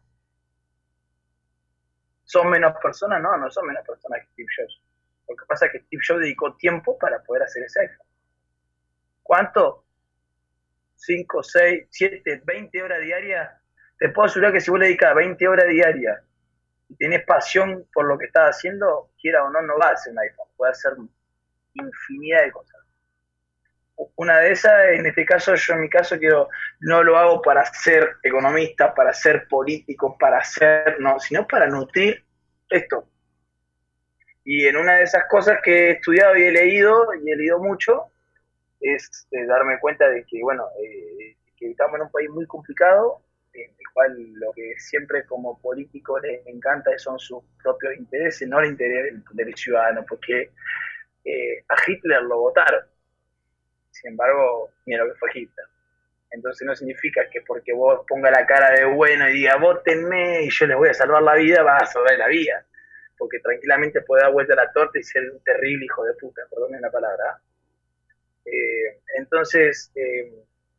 ¿Son menos personas? No, no son menos personas que Steve Jobs. Lo que pasa es que Steve Jobs dedicó tiempo para poder hacer ese iPhone. ¿Cuánto? 5, 6, 7, 20 horas diarias, te puedo asegurar que si vos le dedicas 20 horas diarias y tenés pasión por lo que estás haciendo, quiera o no, no va a ser un iPhone, puede hacer infinidad de cosas. Una de esas, en este caso, yo en mi caso quiero, no lo hago para ser economista, para ser político, para ser, no, sino para nutrir esto. Y en una de esas cosas que he estudiado y he leído, y he leído mucho, es eh, darme cuenta de que, bueno, eh, que estamos en un país muy complicado, en el cual lo que siempre como político les encanta son sus propios intereses, no el interés del, ciudadano, porque eh, a Hitler lo votaron. Sin embargo, mira lo que fue Hitler. Entonces no significa que porque vos ponga la cara de bueno y diga votenme y yo les voy a salvar la vida, vas a salvar la vida. Porque tranquilamente puede dar vuelta a la torta y ser un terrible hijo de puta, perdónenme la palabra. Eh, entonces, eh,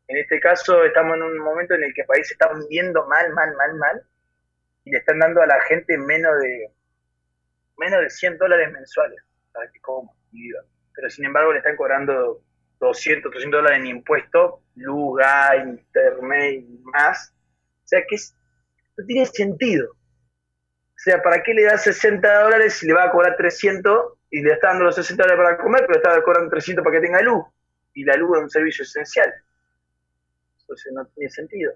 en este caso estamos en un momento en el que el país se está hundiendo mal, mal, mal, mal, y le están dando a la gente menos de menos de 100 dólares mensuales para que coma. Pero sin embargo le están cobrando 200, 300 dólares en impuestos, luz, internet y más. O sea que no tiene sentido. O sea, ¿para qué le da 60 dólares si le va a cobrar 300 y le está dando los 60 dólares para comer, pero le está cobrando 300 para que tenga luz? Y la luz es un servicio esencial. Entonces no tiene sentido.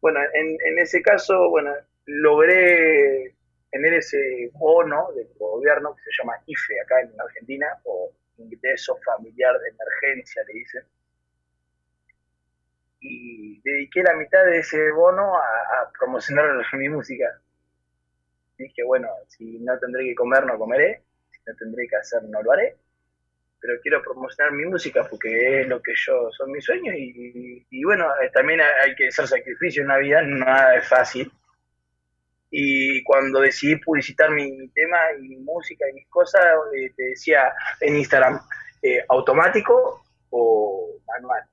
Bueno, en, ese caso, bueno, logré tener ese bono del gobierno que se llama IFE acá en Argentina, o ingreso familiar de emergencia, le dicen. Y dediqué la mitad de ese bono a, promocionar mi música. Dije, bueno, si no tendré que comer, no comeré. Si no tendré que hacer, no lo haré pero quiero promocionar mi música porque es lo que yo, son mis sueños y, bueno, eh, también hay que hacer sacrificio en la vida, nada es fácil. Y cuando decidí publicitar mi, tema y mi música y mis cosas, eh, te decía en Instagram, eh, automático o manual.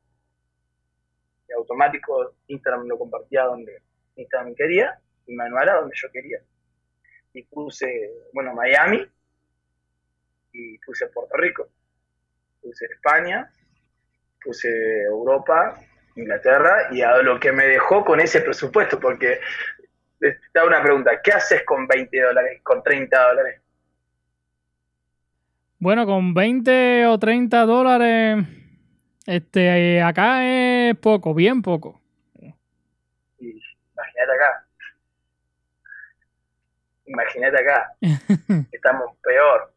automático, Instagram lo compartía donde Instagram quería y manual a donde yo quería. Y puse, bueno, Miami y puse Puerto Rico puse España, puse Europa, Inglaterra, y a lo que me dejó con ese presupuesto, porque te una pregunta, ¿qué haces con 20 dólares, con 30 dólares? Bueno, con 20 o 30 dólares, este, acá es poco, bien poco. imagínate acá. Imagínate acá. Estamos peor.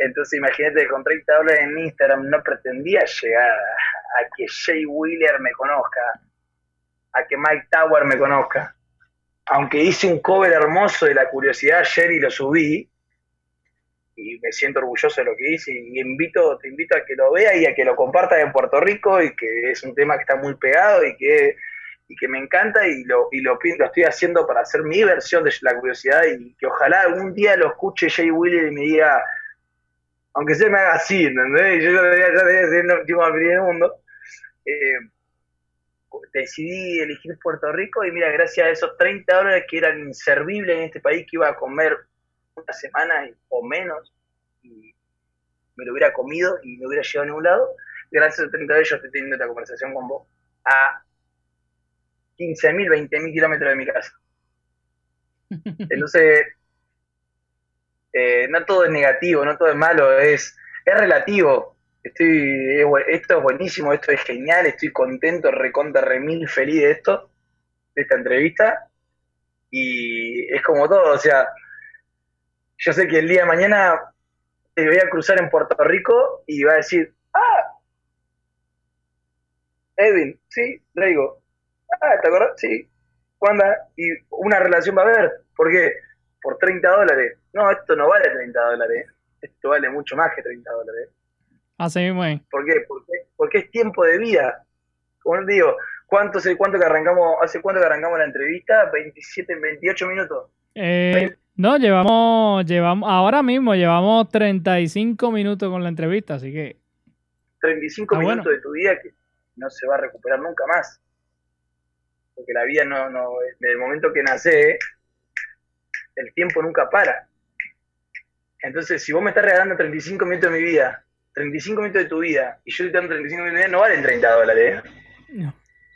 Entonces imagínate con 30 dólares en Instagram no pretendía llegar a, que Jay Wheeler me conozca, a que Mike Tower me conozca. Aunque hice un cover hermoso de La Curiosidad ayer y lo subí, y me siento orgulloso de lo que hice, y invito, te invito a que lo veas y a que lo compartas en Puerto Rico, y que es un tema que está muy pegado y que, y que me encanta y lo, y lo, lo estoy haciendo para hacer mi versión de La Curiosidad y que ojalá algún día lo escuche Jay Willy y me diga, aunque se me haga así, ¿entendés? Yo ya debería ser el último del mundo. Eh, decidí elegir Puerto Rico y mira, gracias a esos 30 dólares que eran inservibles en este país, que iba a comer una semana o menos, y me lo hubiera comido y me hubiera llevado a ningún lado, gracias a esos 30 dólares yo estoy teniendo esta conversación con vos a 15.000, 20.000 kilómetros de mi casa. Entonces, eh, no todo es negativo, no todo es malo, es, es relativo estoy, esto es buenísimo, esto es genial, estoy contento, recontra, remil, feliz de esto, de esta entrevista. Y es como todo, o sea, yo sé que el día de mañana te voy a cruzar en Puerto Rico y va a decir, ah, Edwin, sí, le digo, ah, ¿te acuerdas? Sí, ¿cuándo? Y una relación va a haber, ¿por qué? Por 30 dólares. No, esto no vale 30 dólares, esto vale mucho más que 30 dólares. Así mismo ¿Por qué? Porque, es tiempo de vida. Como les digo, ¿cuánto, hace cuánto que arrancamos, hace cuánto que arrancamos la entrevista? ¿27, 28 minutos? Eh, no, llevamos, llevamos, ahora mismo llevamos 35 minutos con la entrevista, así que... 35 minutos de tu vida que no se va a recuperar nunca más. Porque la vida no, no, desde el momento que nace, el tiempo nunca para. Entonces, si vos me estás regalando 35 minutos de mi vida 35 minutos de tu vida y yo te dando 35 minutos de mi vida, no valen 30 dólares. ¿eh?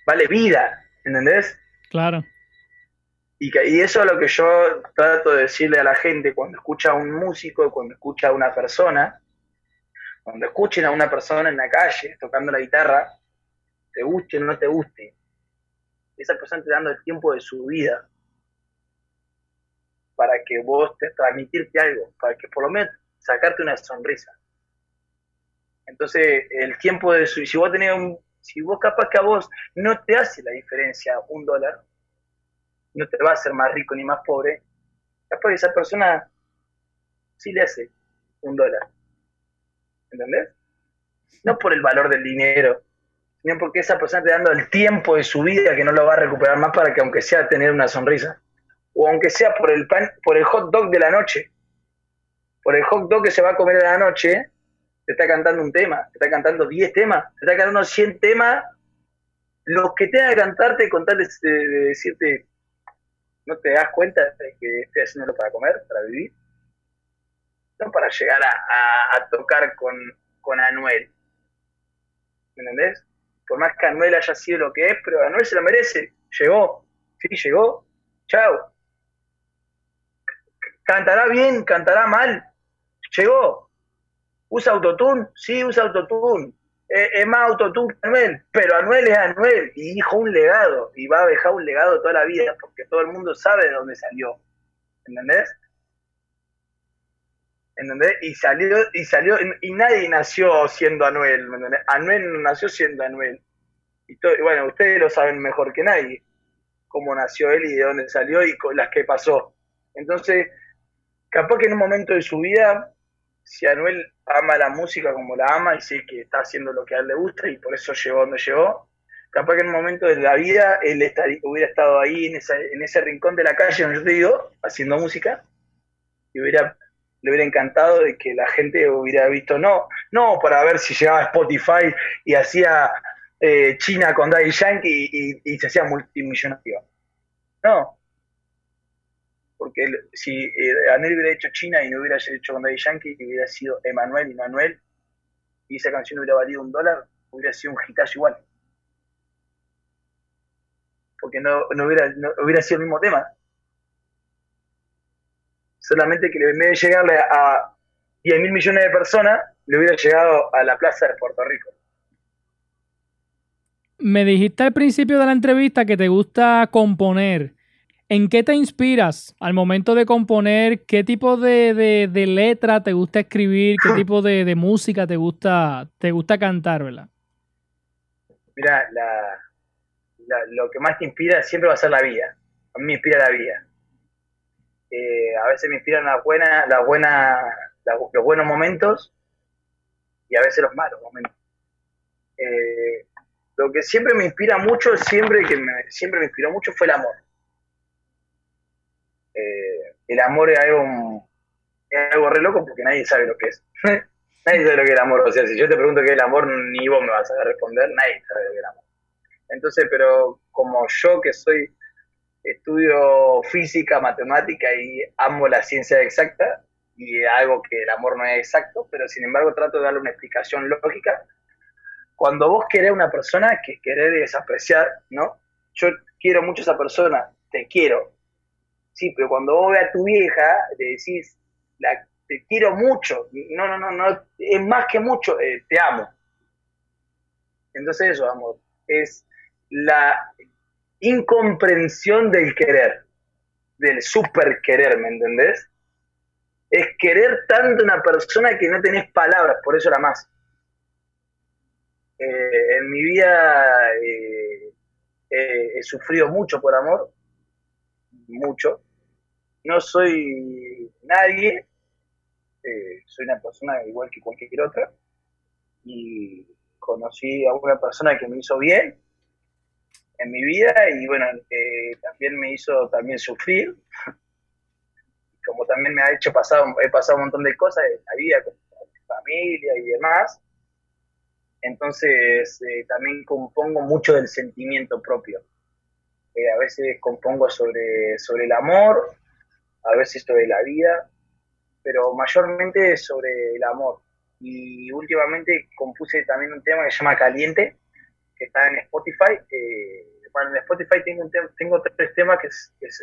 Vale vida, ¿entendés? Claro. Y, y eso es lo que yo trato de decirle a la gente cuando escucha a un músico, cuando escucha a una persona, cuando escuchen a una persona en la calle tocando la guitarra, te guste o no te guste, esa persona te dando el tiempo de su vida para que vos te transmitirte algo, para que por lo menos sacarte una sonrisa. Entonces, el tiempo de su, si vos tenés un, si vos capaz que a vos no te hace la diferencia un dólar, no te va a hacer más rico ni más pobre, capaz esa persona sí le hace un dólar. ¿Entendés? No por el valor del dinero, sino porque esa persona te dando el tiempo de su vida que no lo va a recuperar más para que aunque sea tener una sonrisa. O aunque sea por el pan, por el hot dog de la noche. Por el hot dog que se va a comer de la noche, te está cantando un tema, te está cantando 10 temas, te está cantando 100 temas, los que tenga que cantarte con tal de, decirte, no te das cuenta de que estoy haciéndolo para comer, para vivir, no para llegar a, tocar con, con Anuel. ¿Me entendés? Por más que Anuel haya sido lo que es, pero Anuel se lo merece. Llegó, sí, llegó. Chao. Cantará bien, cantará mal. Llegó. ¿Usa autotune? Sí, usa autotune. es más autotune que Anuel, pero Anuel es Anuel y dijo un legado y va a dejar un legado toda la vida porque todo el mundo sabe de dónde salió. ¿Entendés? ¿Entendés? Y salió, y salió, y nadie nació siendo Anuel, ¿entendés? Anuel nació siendo Anuel. Y, bueno, ustedes lo saben mejor que nadie, cómo nació él y de dónde salió y con las que pasó. Entonces, capaz que en un momento de su vida si Anuel ama la música como la ama y sé que está haciendo lo que a él le gusta y por eso llegó donde llegó, capaz que en un momento de la vida él hubiera estado ahí en, en ese rincón de la calle donde yo te digo, haciendo música, y hubiera, le hubiera encantado de que la gente hubiera visto, no, no para ver si llegaba a Spotify y hacía eh, China con Daddy Yankee y se hacía multimillonario. No, porque si eh, Anuel hubiera hecho China y no hubiera hecho con Daddy Yankee, que hubiera sido Emanuel y Manuel, y esa canción hubiera valido un dólar, hubiera sido un hitazo igual. Porque no, hubiera, hubiera sido el mismo tema. Solamente que en vez de llegarle a 10 mil millones de personas, le hubiera llegado a la plaza de Puerto Rico. Me dijiste al principio de la entrevista que te gusta componer. ¿En qué te inspiras al momento de componer? ¿Qué tipo de, letra te gusta escribir? ¿Qué tipo de, música te gusta, te gusta cantar, verdad? Mira, lo que más te inspira siempre va a ser la vida. A mí me inspira la vida. Eh, a veces me inspiran las buenas, las buenas, los buenos momentos y a veces los malos momentos. Eh, lo que siempre me inspira mucho, siempre que me, siempre me inspiró mucho fue el amor. El amor es algo, es algo re loco porque nadie sabe lo que es. nadie sabe lo que es el amor. O sea, si yo te pregunto qué es el amor, ni vos me vas a responder, nadie sabe lo que es el amor. Entonces, pero como yo que soy, estudio física, matemática y amo la ciencia exacta, y algo que el amor no es exacto, pero sin embargo trato de darle una explicación lógica. Cuando vos querés una persona, que querer desapreciar, ¿no? Yo quiero mucho a esa persona, te quiero. Sí, pero cuando vos ves a tu vieja, le decís, te quiero mucho. No, no, no, no, es más que mucho, eh, te amo. Entonces eso, amor, es la incomprensión del querer, del super querer, ¿me entendés? Es querer tanto una persona que no tenés palabras, por eso la más. Eh, en mi vida eh, he sufrido mucho por amor, mucho. No soy nadie, eh, soy una persona igual que cualquier otra. Y conocí a una persona que me hizo bien en mi vida y bueno, también me hizo también sufrir. Como también me ha hecho pasar, he pasado un montón de cosas en la vida con, mi familia y demás. Entonces eh, también compongo mucho del sentimiento propio. A veces compongo sobre, sobre el amor, a veces sobre la vida, pero mayormente sobre el amor. Y últimamente compuse también un tema que se llama Caliente, que está en Spotify. Bueno, en Spotify tengo, tengo tres temas, que,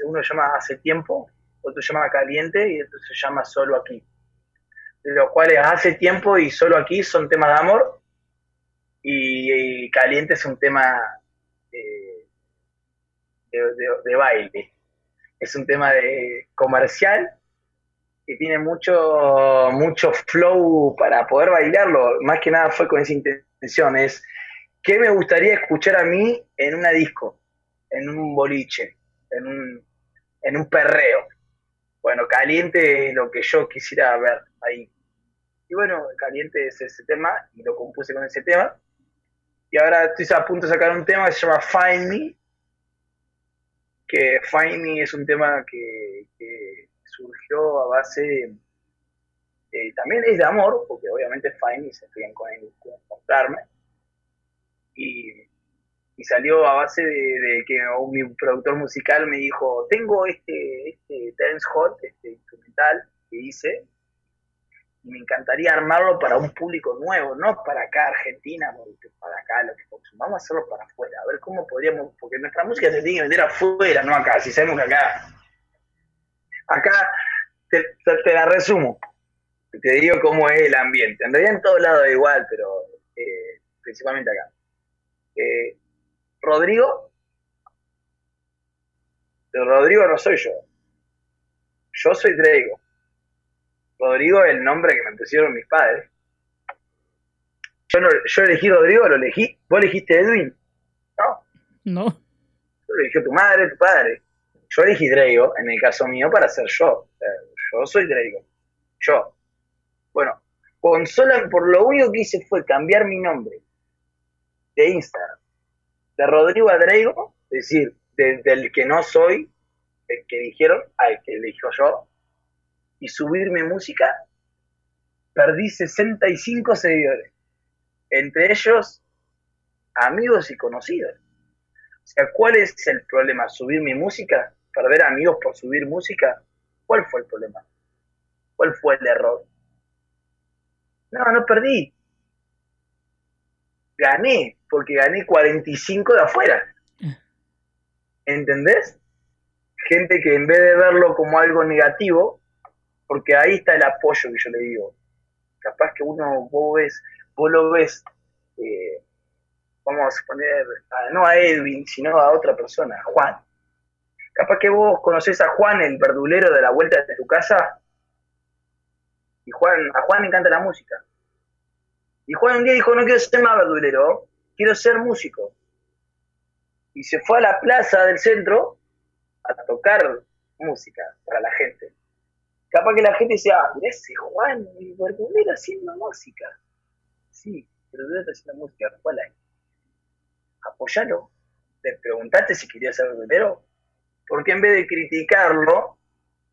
uno se llama Hace Tiempo, otro se llama Caliente y otro se llama Solo Aquí. Los cuales Hace Tiempo y Solo Aquí son temas de amor y, Caliente es un tema eh, de, baile. Es un tema de comercial que tiene mucho, mucho flow para poder bailarlo. Más que nada fue con esa intención. ¿Qué me gustaría escuchar a mí en una disco, en un boliche, en un, en un perreo? Bueno, caliente es lo que yo quisiera ver ahí. Y bueno, caliente es ese tema y lo compuse con ese tema. Y ahora estoy a punto de sacar un tema que se llama Find Me, que Find es un tema que, surgió a base de, también es de amor, porque obviamente Find Me se fían con encontrarme y, salió a base de, que mi productor musical me dijo, tengo este, este dance este instrumental que hice, y me encantaría armarlo para un público nuevo, no para acá Argentina, para acá lo que vamos a hacerlo para afuera, a ver cómo podríamos, porque nuestra música se tiene que vender afuera, no acá, si sabemos que acá, acá te, la resumo, te digo cómo es el ambiente, en realidad en todos lados es igual, pero eh, principalmente acá. Eh, Rodrigo, Rodrigo no soy yo. Yo soy Drago. Rodrigo es el nombre que me pusieron mis padres. Yo, no, yo elegí Rodrigo, lo elegí. ¿Vos elegiste Edwin? No. No. Lo eligió tu madre, tu padre. Yo elegí Drago, en el caso mío, para ser yo. Yo soy Drago. Yo. Bueno, con por lo único que hice fue cambiar mi nombre de Instagram, de Rodrigo Adreigo, es decir, del que no soy, el que dijeron, al que elijo yo, y subir mi música, perdí 65 seguidores. Entre ellos, amigos y conocidos. O sea, ¿cuál es el problema? ¿Subir mi música? ¿Perder amigos por subir música? ¿Cuál fue el problema? ¿Cuál fue el error? No, no perdí gané, porque gané 45 de afuera. ¿Entendés? Gente que en vez de verlo como algo negativo, porque ahí está el apoyo que yo le digo. Capaz que uno, vos ves, vos lo ves, eh, vamos a poner, no a Edwin, sino a otra persona, a Juan. Capaz que vos conocés a Juan, el verdulero de la vuelta de tu casa, y Juan, a Juan le encanta la música y Juan un día dijo, no quiero ser más verdulero, quiero ser músico. Y se fue a la plaza del centro a tocar música para la gente. Capaz que la gente decía, ah, mira ese Juan, el verdulero haciendo música. Sí, el verdulero está haciendo música, ¿cuál hay? Apoyalo. Le preguntaste si quería ser verdulero. Porque en vez de criticarlo,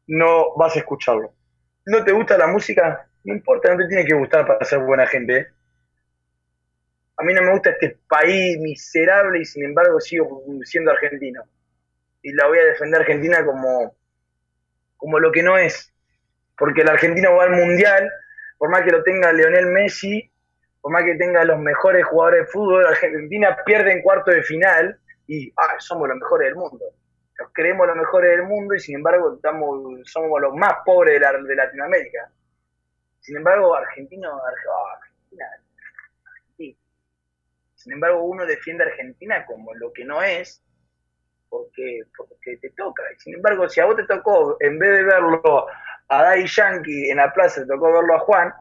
no vas a escucharlo. ¿No te gusta la música? No importa, no te tiene que gustar para ser buena gente. A mí no me gusta este país miserable y sin embargo sigo siendo argentino. Y la voy a defender Argentina como, como lo que no es. Porque el argentino va al mundial, por más que lo tenga Leonel Messi, por más que tenga los mejores jugadores de fútbol, Argentina pierde en cuarto de final y ah, somos los mejores del mundo. Nos creemos los mejores del mundo y sin embargo estamos, somos los más pobres de, de Latinoamérica. Sin embargo, argentino, ah, Argentina, Argentina. Sin embargo, uno defiende a Argentina como lo que no es, porque, porque te toca. Y sin embargo, si a vos te tocó, en vez de verlo a Daddy Yankee en la plaza, te tocó verlo a Juan,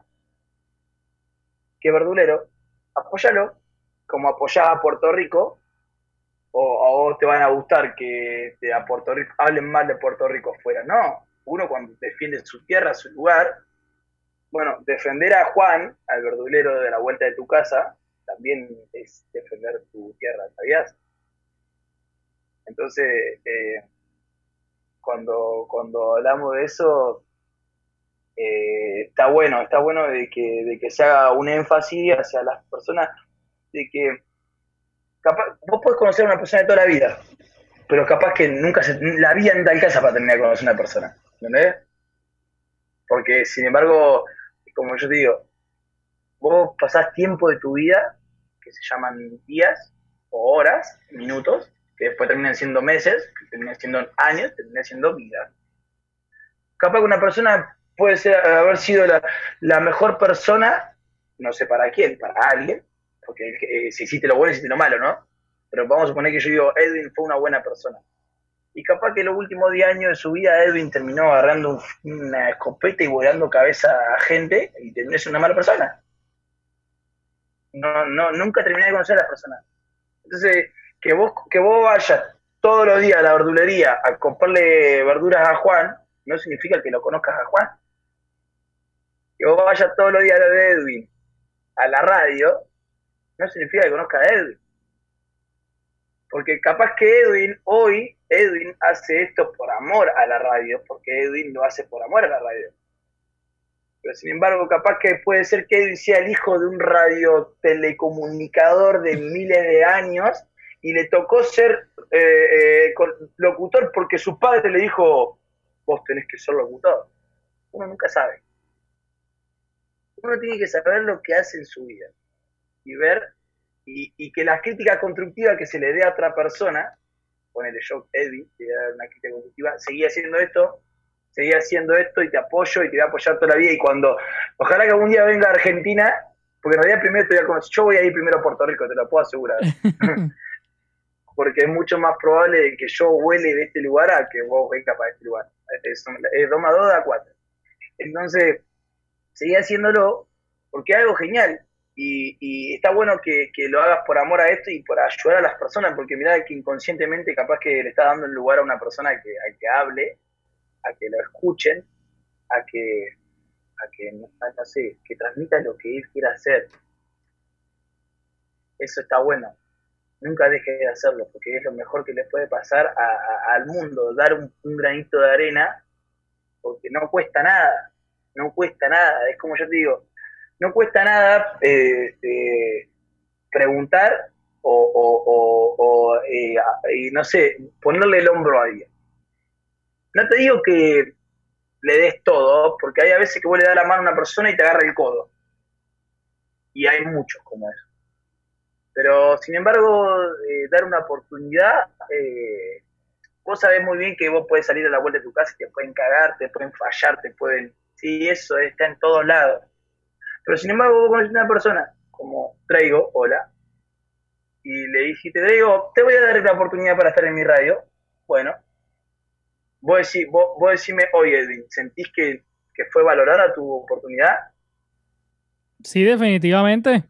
que verdulero, apóyalo, como apoyaba a Puerto Rico, o a vos te van a gustar que te, a Puerto Rico hablen mal de Puerto Rico fuera. No, uno cuando defiende su tierra, su lugar, bueno, defender a Juan, al verdulero de la vuelta de tu casa, también es defender tu tierra, ¿sabías? Entonces, eh, cuando, cuando hablamos de eso, eh, está bueno, está bueno de que, de que se haga un énfasis hacia las personas, de que capaz, vos podés conocer a una persona de toda la vida, pero capaz que nunca se, la vida no te alcanza para terminar de conocer a una persona, ¿entendés? Porque, sin embargo, como yo te digo, vos pasás tiempo de tu vida, que se llaman días, o horas, minutos, que después terminan siendo meses, que terminan siendo años, terminan siendo vida. Capaz que una persona puede ser, haber sido la, mejor persona, no sé para quién, para alguien, porque eh, si hiciste lo bueno, hiciste lo malo, ¿no? Pero vamos a suponer que yo digo, Edwin fue una buena persona. Y capaz que los últimos 10 años de su vida Edwin terminó agarrando una escopeta y volando cabeza a gente y terminó siendo una mala persona. No, no, nunca terminé de conocer a la persona. Entonces, que vos, que vos vayas todos los días a la verdulería a comprarle verduras a Juan, no significa que lo conozcas a Juan que vos todos los días de Edwin a la radio, no significa que conozca a Edwin. Porque capaz que Edwin, hoy, Edwin hace esto por amor a la radio, porque Edwin lo hace por amor a la radio. Pero sin embargo, capaz que puede ser que Edwin sea el hijo de un radio telecomunicador de miles de años y le tocó ser eh, eh, locutor porque su padre le dijo, vos tenés que ser locutor. Uno nunca sabe uno tiene que saber lo que hace en su vida y ver y, que la crítica constructiva que se le dé a otra persona, ponele yo, Eddie, te una crítica constructiva, seguí haciendo esto, seguí haciendo esto y te apoyo y te voy a apoyar toda la vida y cuando, ojalá que algún día venga a Argentina, porque en realidad primero te voy a conocer, yo voy a ir primero a Puerto Rico, te lo puedo asegurar. porque es mucho más probable que yo huele de este lugar a que vos vengas para este lugar. Es, es Roma 2 a 4. Entonces, seguí haciéndolo porque es algo genial. Y, está bueno que, lo hagas por amor a esto y por ayudar a las personas, porque mirá que inconscientemente capaz que le estás dando el lugar a una persona que, a que hable, a que lo escuchen, a que, a que sé, que transmita lo que él quiera hacer. Eso está bueno. Nunca deje de hacerlo, porque es lo mejor que le puede pasar al mundo, dar un granito de arena, porque no cuesta nada no cuesta nada, es como yo te digo, no cuesta nada eh, eh, preguntar o, eh, no sé, ponerle el hombro a alguien. No te digo que le des todo, porque hay a veces que vos le das la mano a una persona y te agarra el codo. Y hay muchos como eso. Pero, sin embargo, dar una oportunidad, vos sabés muy bien que vos podés salir a la vuelta de tu casa y te pueden cagar, te pueden fallar, te pueden Sí, eso está en todos lados. Pero sin embargo, vos conoces a una persona como Traigo, hola, y le dijiste, digo, te voy a dar la oportunidad para estar en mi radio. Bueno, vos, decís, vos, vos decime, oye Edwin, ¿sentís que, fue valorada tu oportunidad? Sí, definitivamente.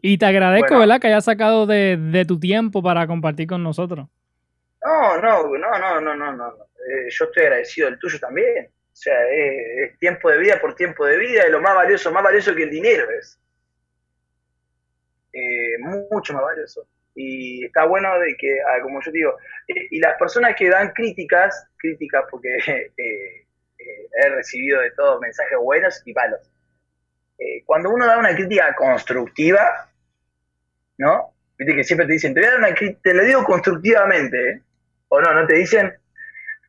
Y te agradezco, ¿verdad? Que hayas sacado de, tu tiempo para compartir con nosotros. No, no, no, no, no, no, no. Eh, yo estoy agradecido del tuyo también. O sea, es, tiempo de vida por tiempo de vida, es lo más valioso, más valioso que el dinero es. Eh, mucho más valioso. Y está bueno de que, ah, como yo digo, eh, y las personas que dan críticas, críticas porque eh, eh, he recibido de todos mensajes buenos y malos. cuando uno da una crítica constructiva, ¿no? Viste que siempre te dicen, te voy a dar una crítica, te lo digo constructivamente, o no, no te dicen,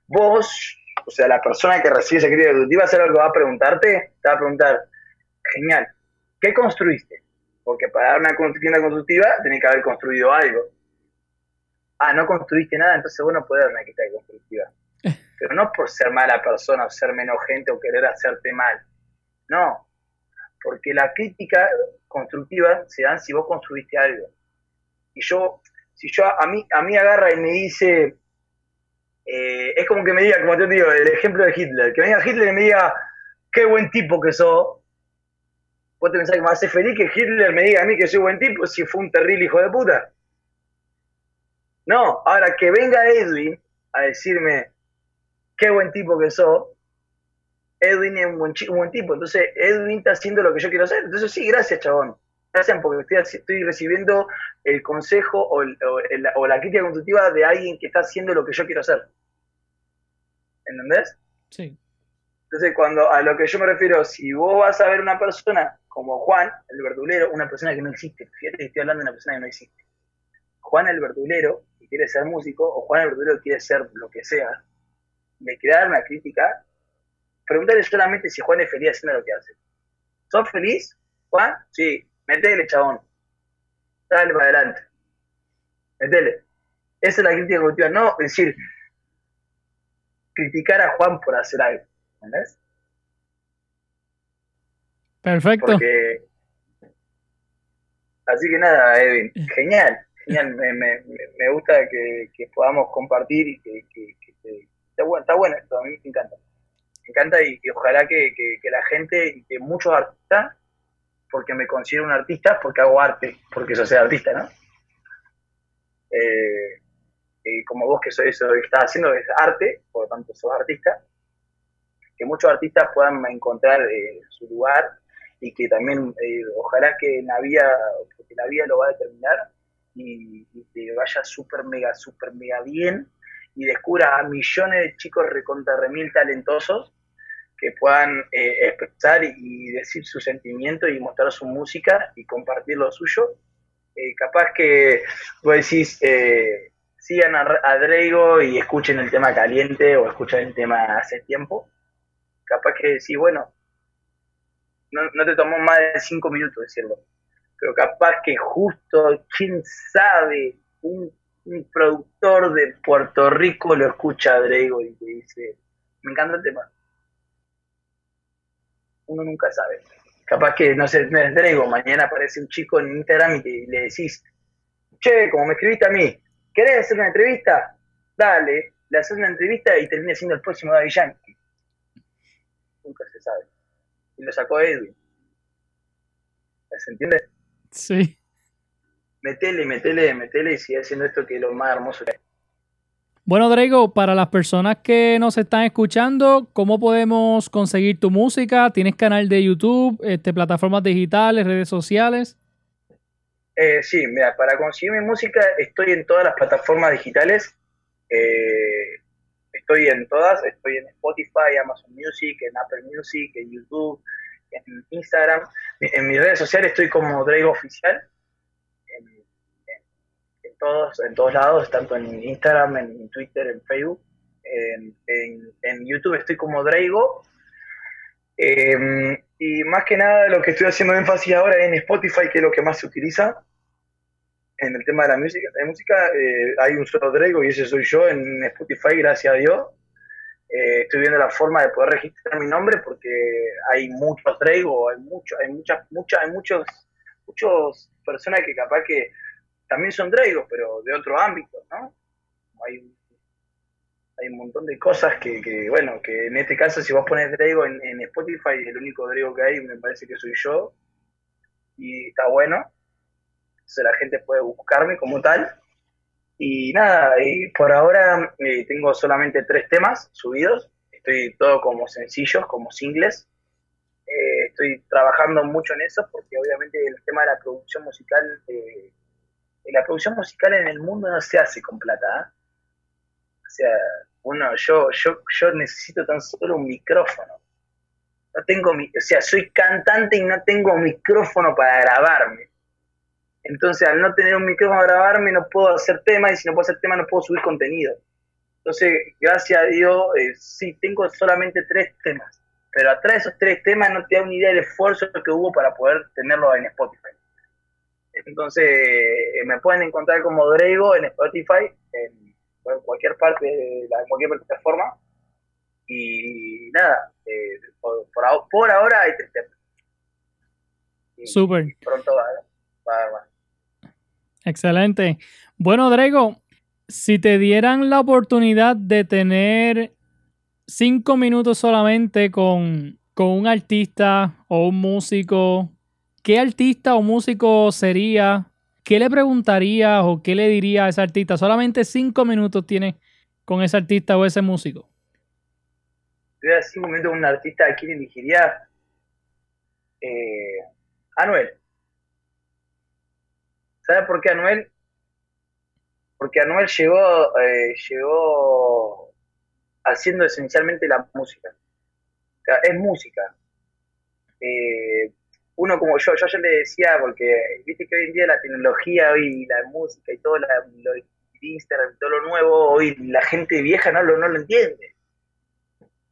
vos, o sea, la persona que recibe esa crítica constructiva, ¿sabes lo que va a preguntarte? Te va a preguntar, genial, ¿qué construiste? Porque para dar una crítica constructiva tenés que haber construido algo. Ah, no construiste nada, entonces vos no podés dar una crítica constructiva. Pero no por ser mala persona o ser menos gente o querer hacerte mal. No. Porque la crítica constructiva se dan si vos construiste algo. Y yo, si yo a mí, a mí agarra y me dice, eh, es como que me diga, como te digo, el ejemplo de Hitler, que venga Hitler y me diga, qué buen tipo que sos, ¿Vos te pensás que me hace feliz que Hitler me diga a mí que soy buen tipo si fue un terrible hijo de puta? No, ahora que venga Edwin a decirme qué buen tipo que sos, Edwin es un buen, buen tipo, entonces Edwin está haciendo lo que yo quiero hacer. Entonces sí, gracias, chabón. Gracias porque estoy, estoy recibiendo el consejo o, o la crítica constructiva de alguien que está haciendo lo que yo quiero hacer. ¿Entendés? Sí. Entonces, cuando a lo que yo me refiero, si vos vas a ver una persona como Juan, el verdulero, una persona que no existe. Fíjate que estoy hablando de una persona que no existe. Juan el verdulero, que quiere ser músico, o Juan el verdulero que quiere ser lo que sea, me quiere dar una crítica, preguntarle solamente si Juan es feliz haciendo lo que hace. ¿Sos feliz, Juan? Sí, metele, chabón. Dale para adelante. Metele. Esa es la crítica ejecutiva, no decir, criticar a Juan por hacer algo. ¿Entendés? Perfecto. Así que nada, Edwin, genial, genial. Me, me, me gusta que, podamos compartir y que, está, bueno, está bueno esto, a mí me encanta. Me encanta y, ojalá que, la gente y que muchos artistas, porque me considero un artista, porque hago arte, porque yo soy artista, ¿no? Eh, como vos que soy eso que estás haciendo es arte, por lo tanto sos artista, que muchos artistas puedan encontrar eh, su lugar y que también eh, ojalá que la vida, porque la vida lo va a determinar y, que vaya súper mega, súper mega bien y descubra a millones de chicos recontra remil talentosos que puedan eh, expresar y, decir su sentimiento y mostrar su música y compartir lo suyo. Eh, capaz que vos decís, sigan a, a Drago y escuchen el tema caliente o escuchen el tema hace tiempo. Capaz que decís, bueno, no, te tomó más de cinco minutos decirlo. Pero capaz que justo, quién sabe, un, productor de Puerto Rico lo escucha a Drago y te dice, me encanta el tema. Uno nunca sabe. Capaz que, no sé, es Drago, mañana aparece un chico en Instagram y, le decís, che, como me escribiste a mí, ¿querés hacer una entrevista? Dale, le haces una entrevista y termina siendo el próximo Daddy Yankee. Nunca se sabe y lo sacó Edwin. ¿Se entiende? Sí. Metele, metele, metele y sigue haciendo esto que es lo más hermoso que hay. Bueno, Drago, para las personas que nos están escuchando, ¿cómo podemos conseguir tu música? ¿Tienes canal de YouTube, este, plataformas digitales, redes sociales? Eh, sí, mira, para conseguir mi música estoy en todas las plataformas digitales. Eh, estoy en todas, estoy en Spotify, Amazon Music, en Apple Music, en YouTube, en Instagram. En mis redes sociales estoy como Drago Oficial. Todos, en todos lados, tanto en Instagram, en Twitter, en Facebook. En, YouTube estoy como Drago. Em, y más que nada lo que estoy haciendo énfasis ahora en Spotify, que es lo que más se utiliza en el tema de la música, de música eh, hay un solo Drago y ese soy yo en Spotify, gracias a Dios. Eh, estoy viendo la forma de poder registrar mi nombre porque hay muchos Drago, hay mucho, hay muchas, muchas, hay muchos, muchos personas que capaz que también son Drago, pero de otro ámbito, ¿no? Hay, hay un montón de cosas que, que, bueno, que en este caso si vos pones Drago en, Spotify, el único Drago que hay me parece que soy yo y está bueno la gente puede buscarme como tal. Y nada, y por ahora eh, tengo solamente tres temas subidos, estoy todo como sencillos, como singles. Eh, estoy trabajando mucho en eso porque obviamente el tema de la producción musical eh, la producción musical en el mundo no se hace con plata. ¿ah? O sea, uno, yo, yo, yo necesito tan solo un micrófono. No tengo, mi, o sea, soy cantante y no tengo micrófono para grabarme. Entonces, al no tener un micrófono para grabarme, no puedo hacer temas y si no puedo hacer temas, no puedo subir contenido. Entonces, gracias a Dios, eh, sí, tengo solamente tres temas. Pero atrás de esos tres temas no te da una idea del esfuerzo que hubo para poder tenerlo en Spotify. Entonces, eh, me pueden encontrar como Drego en Spotify, en, cualquier parte, de la, cualquier plataforma. Y nada, eh, por, por, ahora hay tres temas. Súper. Pronto va, va. Excelente. Bueno, Drego, si te dieran la oportunidad de tener cinco minutos solamente con, un artista o un músico, ¿qué artista o músico sería? ¿Qué le preguntarías o qué le diría a ese artista? Solamente cinco minutos tiene con ese artista o ese músico. Si tuviera cinco minutos con un artista, ¿a quién elegiría? Eh, Anuel. ¿Sabes por qué Anuel? Porque Anuel llegó, eh, llegó haciendo esencialmente la música. Es música. Eh, uno como yo, yo ya le decía, porque viste que hoy en día la tecnología, hoy la música y todo lo, Instagram, todo lo nuevo, hoy la gente vieja no lo, no lo entiende.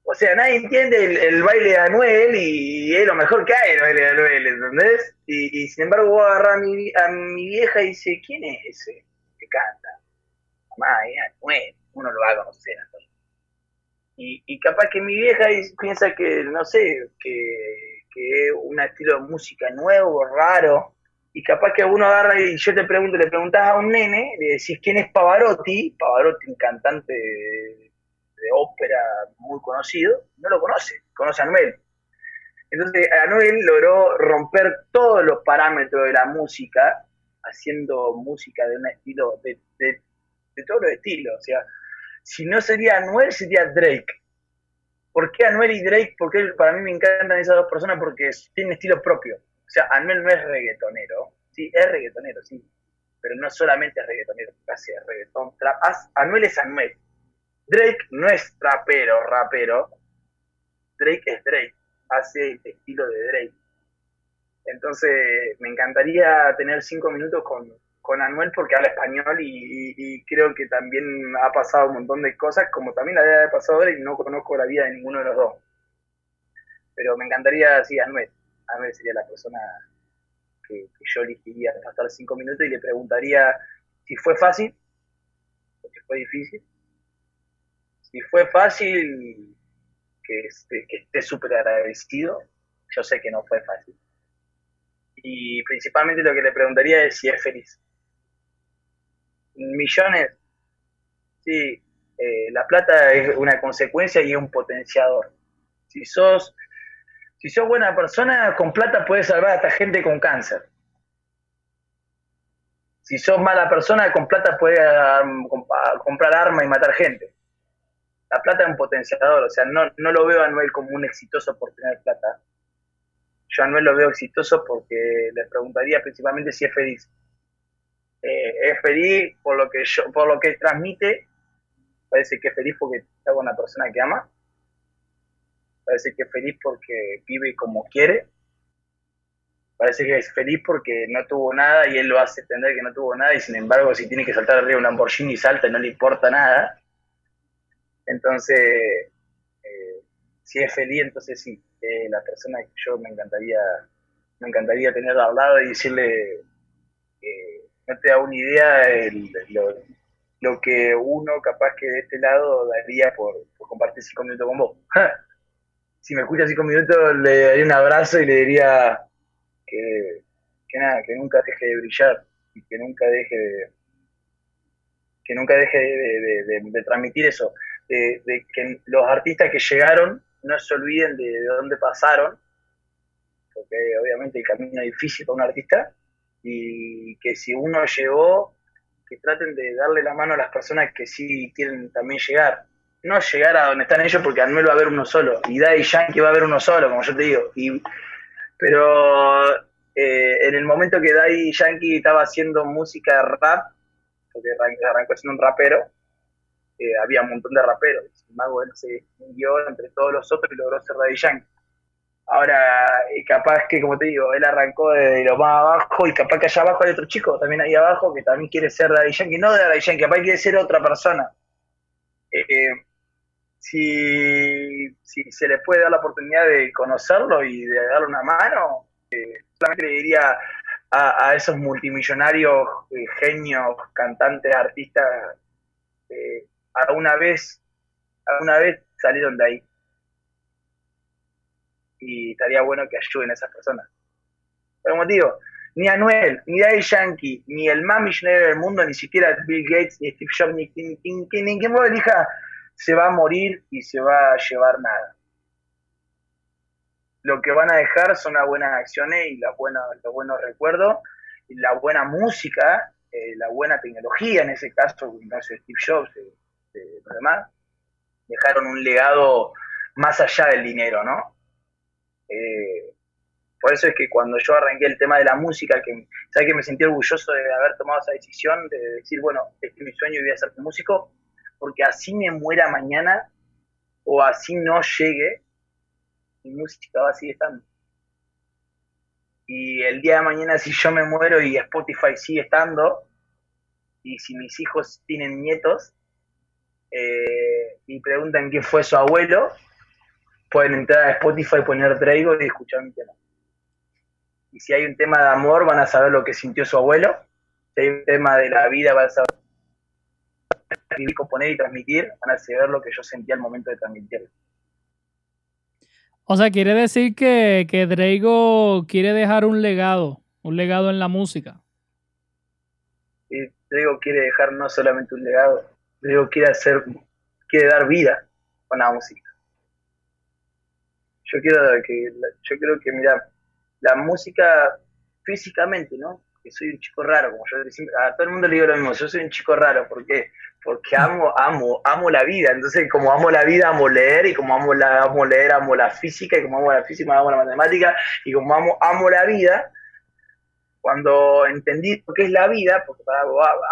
O sea, nadie entiende el, baile de Anuel y, es lo mejor que hay el baile de Anuel, ¿entendés? Y, sin embargo vos agarrás a mi, a mi vieja y dice, ¿quién es ese que canta? Mamá, es Anuel, uno lo va a conocer. Y, capaz que mi vieja piensa que, no sé, que, que es un estilo de música nuevo, raro, y capaz que uno agarra y yo te pregunto, le preguntas a un nene, le decís quién es Pavarotti, Pavarotti, un cantante de, ópera muy conocido, no lo conoce, conoce a Anuel. Entonces Anuel logró romper todos los parámetros de la música, haciendo música de un estilo, de, de, de todos los estilos, o sea, si no sería Anuel, sería Drake. ¿Por qué Anuel y Drake? Porque para mí me encantan esas dos personas porque tienen estilo propio. O sea, Anuel no es reggaetonero. Sí, es reggaetonero, sí. Pero no solamente es reggaetonero, hace reggaeton, trap. Anuel es Anuel. Drake no es trapero, rapero. Drake es Drake. Hace el estilo de Drake. Entonces, me encantaría tener cinco minutos con, con Anuel porque habla español y, creo que también ha pasado un montón de cosas, como también la de pasado y no conozco la vida de ninguno de los dos. Pero me encantaría, sí, Anuel. Anuel sería la persona que, yo elegiría pasar cinco minutos y le preguntaría si fue fácil o si fue difícil. Si fue fácil, que esté súper agradecido. Yo sé que no fue fácil. Y principalmente lo que le preguntaría es si es feliz millones, sí, eh, la plata es una consecuencia y es un potenciador. Si sos, si sos buena persona, con plata puedes salvar a esta gente con cáncer. Si sos mala persona, con plata puedes comprar armas y matar gente. La plata es un potenciador, o sea, no, no lo veo a Anuel como un exitoso por tener plata. Yo a Anuel lo veo exitoso porque le preguntaría principalmente si es feliz eh, es feliz por lo que yo, por lo que transmite, parece que es feliz porque está con una persona que ama, parece que es feliz porque vive como quiere, parece que es feliz porque no tuvo nada y él lo hace entender que no tuvo nada y sin embargo si tiene que saltar arriba un Lamborghini salta y no le importa nada. Entonces, eh, si es feliz, entonces sí, eh, la persona que yo me encantaría, me encantaría tener al lado y decirle no te da una idea lo, que uno capaz que de este lado daría por, compartir cinco minutos con vos. Si me escucha cinco minutos le daría un abrazo y le diría que, nada, que nunca deje de brillar y que nunca deje de que nunca deje de, transmitir eso, de, que los artistas que llegaron no se olviden de, dónde pasaron, porque obviamente el camino es difícil para un artista, y que si uno llegó, que traten de darle la mano a las personas que sí quieren también llegar. No llegar a donde están ellos porque Anuel va a haber uno solo y Daddy Yankee va a haber uno solo, como yo te digo. Y, pero eh, en el momento que Daddy Yankee estaba haciendo música de rap, porque arrancó siendo un rapero, eh, había un montón de raperos. Sin embargo, él se distinguió entre todos los otros y logró ser Daddy Yankee. Ahora, eh, capaz que, como te digo, él arrancó de lo más abajo y capaz que allá abajo hay otro chico también ahí abajo que también quiere ser Daddy Yankee, no Daddy Yankee, capaz quiere ser otra persona. si, si se le puede dar la oportunidad de conocerlo y de darle una mano, solamente le diría a, esos multimillonarios, eh, genios, cantantes, artistas, eh, alguna vez, alguna vez salieron de ahí. Y estaría bueno que ayuden a esas personas. Pero como digo, ni Anuel, ni Daddy Yankee, ni el más millonario del mundo, ni siquiera Bill Gates, ni Steve Jobs, ni, ni, ni, quien elija, se va a morir y se va a llevar nada lo que van a dejar son las buenas acciones y las buenas, los buenos recuerdos, y la buena música, eh, la buena tecnología, en ese caso, no sé, Steve Jobs y los demás, dejaron un legado más allá del dinero, ¿no? Eh, por eso es que cuando yo arranqué el tema de la música, que sabes que me sentí orgulloso de haber tomado esa decisión, de decir, bueno, este es mi sueño y voy a ser músico, porque así me muera mañana o así no llegue, mi música va a seguir estando. Y el día de mañana si yo me muero y Spotify sigue estando, y si mis hijos tienen nietos, eh, y preguntan quién fue su abuelo, pueden entrar a Spotify, poner Drago y escuchar mi tema. Y si hay un tema de amor, van a saber lo que sintió su abuelo. Si hay un tema de la vida, van a saber escribir, componer y transmitir, van a saber lo que yo sentía al momento de transmitirlo. O sea, quiere decir que, que Drago quiere dejar un legado, un legado en la música. Y Drago quiere dejar no solamente un legado, Drago quiere hacer, quiere dar vida con la música. Yo quiero que, yo creo que, mira, la música físicamente, ¿no? Que soy un chico raro, como yo a todo el mundo le digo lo mismo, yo soy un chico raro, ¿por qué? porque amo, amo, amo la vida. Entonces, como amo la vida, amo leer, y como amo, la, amo leer, amo la física, y como amo la física, amo la matemática, y como amo, amo la vida, cuando entendí lo que es la vida, porque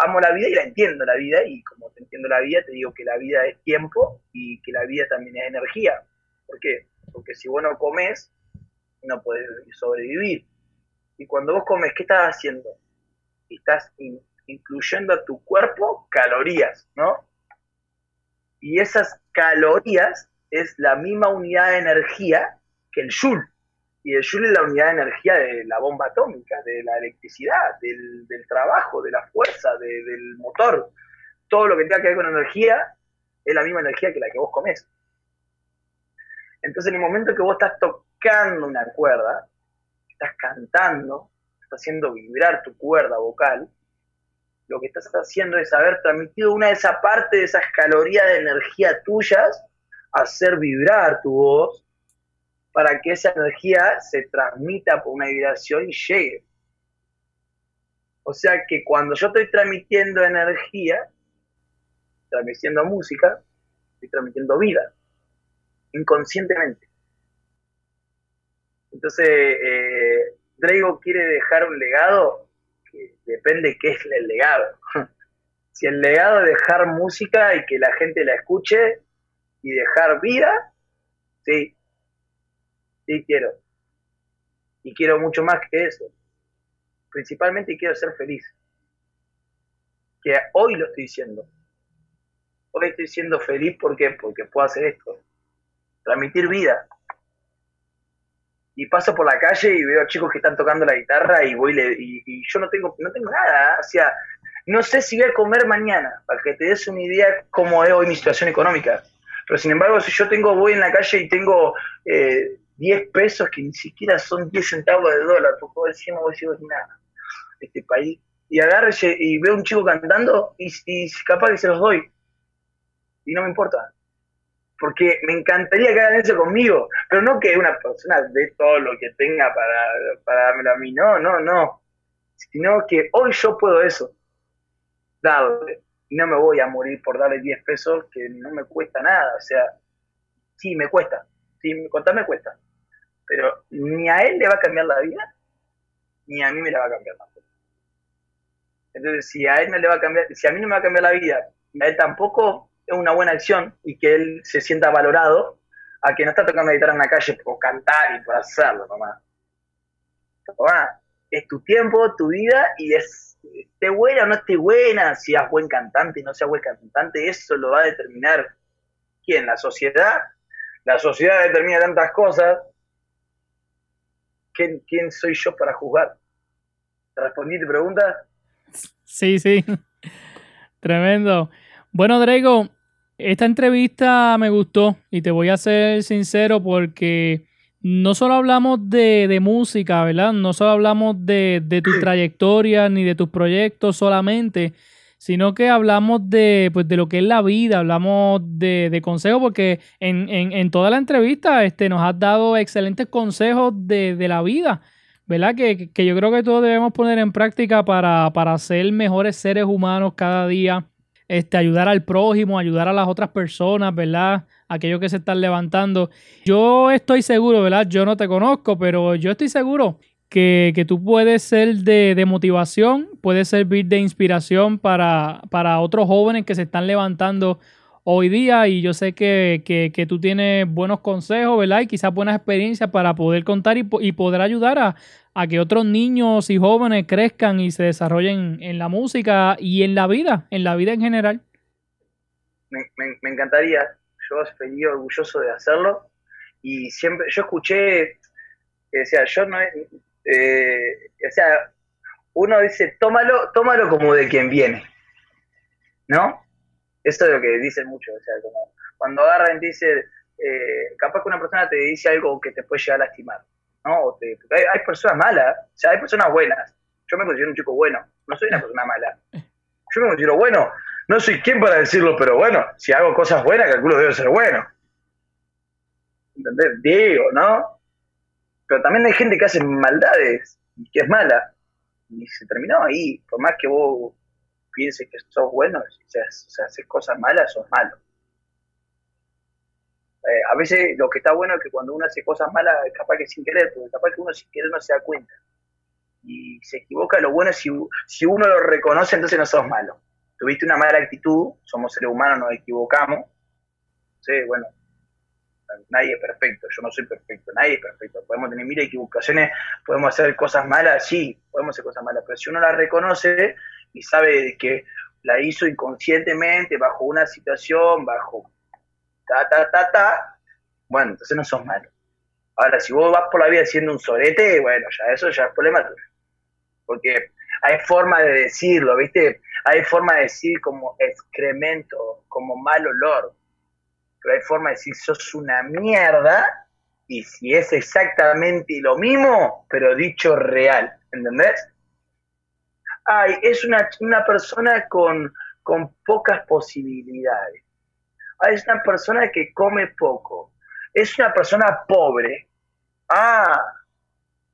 amo la vida y la entiendo la vida, y como te entiendo la vida, te digo que la vida es tiempo y que la vida también es energía. ¿Por qué? Porque si vos no comes, no puedes sobrevivir. Y cuando vos comes, ¿qué estás haciendo? Estás incluyendo a tu cuerpo calorías, ¿no? Y esas calorías es la misma unidad de energía que el Joule. Y el Joule es la unidad de energía de la bomba atómica, de la electricidad, del, trabajo, de la fuerza, del motor. Todo lo que tenga que ver con energía es la misma energía que la que vos comés. Entonces, en el momento que vos estás tocando una cuerda, estás cantando, estás haciendo vibrar tu cuerda vocal, lo que estás haciendo es haber transmitido una de esas partes de esas calorías de energía tuyas, hacer vibrar tu voz para que esa energía se transmita por una vibración y llegue. O sea que cuando yo estoy transmitiendo energía, transmitiendo música, estoy transmitiendo vida, inconscientemente. Entonces, eh, Drago quiere dejar un legado depende qué es el legado. si el legado es dejar música y que la gente la escuche y dejar vida, sí, sí quiero. Y quiero mucho más que eso. Principalmente quiero ser feliz. Que hoy lo estoy diciendo. Hoy estoy siendo feliz porque porque puedo hacer esto. Transmitir vida y paso por la calle y veo a chicos que están tocando la guitarra y voy y, yo no tengo no tengo nada, o sea, no sé si voy a comer mañana, para que te des una idea cómo es hoy mi situación económica. Pero sin embargo, si yo tengo voy en la calle y tengo eh, 10 pesos que ni siquiera son 10 centavos de dólar, vos decís, no voy a decir nada, este país, y agarro y, veo un chico cantando y, y capaz que se los doy. Y no me importa porque me encantaría que hagan eso conmigo, pero no que una persona dé todo lo que tenga para, para dármelo a mí, no, no, no, sino que hoy yo puedo eso, darle, y no me voy a morir por darle 10 pesos que no me cuesta nada, o sea, sí me cuesta, sí, contar me cuesta, pero ni a él le va a cambiar la vida, ni a mí me la va a cambiar tampoco. Entonces, si a él no le va a cambiar, si a mí no me va a cambiar la vida, a él tampoco, una buena acción y que él se sienta valorado a que no está tocando guitarra en la calle por cantar y por hacerlo nomás. es tu tiempo, tu vida y es esté buena o no esté buena, si es buen cantante, no sea buen cantante, eso lo va a determinar quién, la sociedad. La sociedad determina tantas cosas. ¿Quién, quién soy yo para juzgar? ¿Te respondí tu pregunta? Sí, sí. Tremendo. Bueno, Drago, esta entrevista me gustó y te voy a ser sincero porque no solo hablamos de, música, ¿verdad? No solo hablamos de, de tu trayectoria ni de tus proyectos solamente, sino que hablamos de, pues, de lo que es la vida, hablamos de, de consejos, porque en, toda la entrevista este, nos has dado excelentes consejos de, la vida. ¿verdad? Que, que, yo creo que todos debemos poner en práctica para, para ser mejores seres humanos cada día, este, ayudar al prójimo, ayudar a las otras personas, ¿verdad? Aquellos que se están levantando. Yo estoy seguro, ¿verdad? Yo no te conozco, pero yo estoy seguro que, que tú puedes ser de, de, motivación, puedes servir de inspiración para, para otros jóvenes que se están levantando hoy día y yo sé que, que, tú tienes buenos consejos, ¿verdad? Y quizás buenas experiencias para poder contar y, y poder ayudar a, a que otros niños y jóvenes crezcan y se desarrollen en la música y en la vida, en la vida en general. Me, encantaría, yo estoy orgulloso de hacerlo y siempre, yo escuché, o sea, yo no, eh, o sea, uno dice, tómalo, tómalo como de quien viene, ¿no? Eso es lo que dicen muchos, o sea, como cuando agarran y dicen, eh, capaz que una persona te dice algo que te puede llegar a lastimar ¿no? hay, personas malas, o sea, hay personas buenas. Yo me considero un chico bueno, no soy una persona mala. Yo me considero bueno, no soy quien para decirlo, pero bueno, si hago cosas buenas, calculo que debo ser bueno. ¿Entendés? Digo, ¿no? Pero también hay gente que hace maldades y que es mala. Y se terminó ahí. Por más que vos pienses que sos bueno, si haces cosas malas, sos malo. Eh, a veces lo que está bueno es que cuando uno hace cosas malas, capaz que sin querer, porque capaz que uno sin querer no se da cuenta. Y se equivoca, lo bueno es si, si uno lo reconoce, entonces no sos malo. Tuviste una mala actitud, somos seres humanos, nos equivocamos. Sí, bueno, nadie es perfecto, yo no soy perfecto, nadie es perfecto. Podemos tener mil equivocaciones, podemos hacer cosas malas, sí, podemos hacer cosas malas, pero si uno la reconoce y sabe que la hizo inconscientemente, bajo una situación, bajo ta, ta, ta, ta, bueno, entonces no sos malo. Ahora, si vos vas por la vida siendo un sorete, bueno, ya eso ya es problema. Porque hay forma de decirlo, ¿viste? Hay forma de decir como excremento, como mal olor. Pero hay forma de decir sos una mierda y si es exactamente lo mismo, pero dicho real, ¿entendés? Ay, es una, una persona con, con pocas posibilidades es una persona que come poco, es una persona pobre. Ah,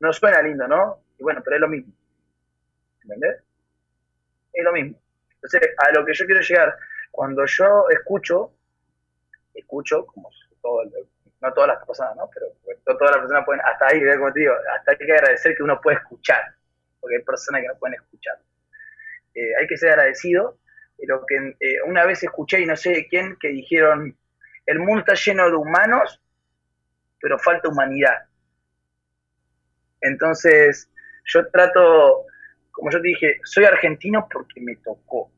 no suena lindo, ¿no? Y bueno, pero es lo mismo. ¿Entendés? Es lo mismo. Entonces, a lo que yo quiero llegar, cuando yo escucho, escucho, como no todas las personas, ¿no? Pero no todas las personas pueden, hasta ahí, como te digo, hasta hay que agradecer que uno puede escuchar, porque hay personas que no pueden escuchar. Eh, hay que ser agradecido lo que eh, una vez escuché y no sé de quién que dijeron, el mundo está lleno de humanos, pero falta humanidad. Entonces, yo trato, como yo te dije, soy argentino porque me tocó.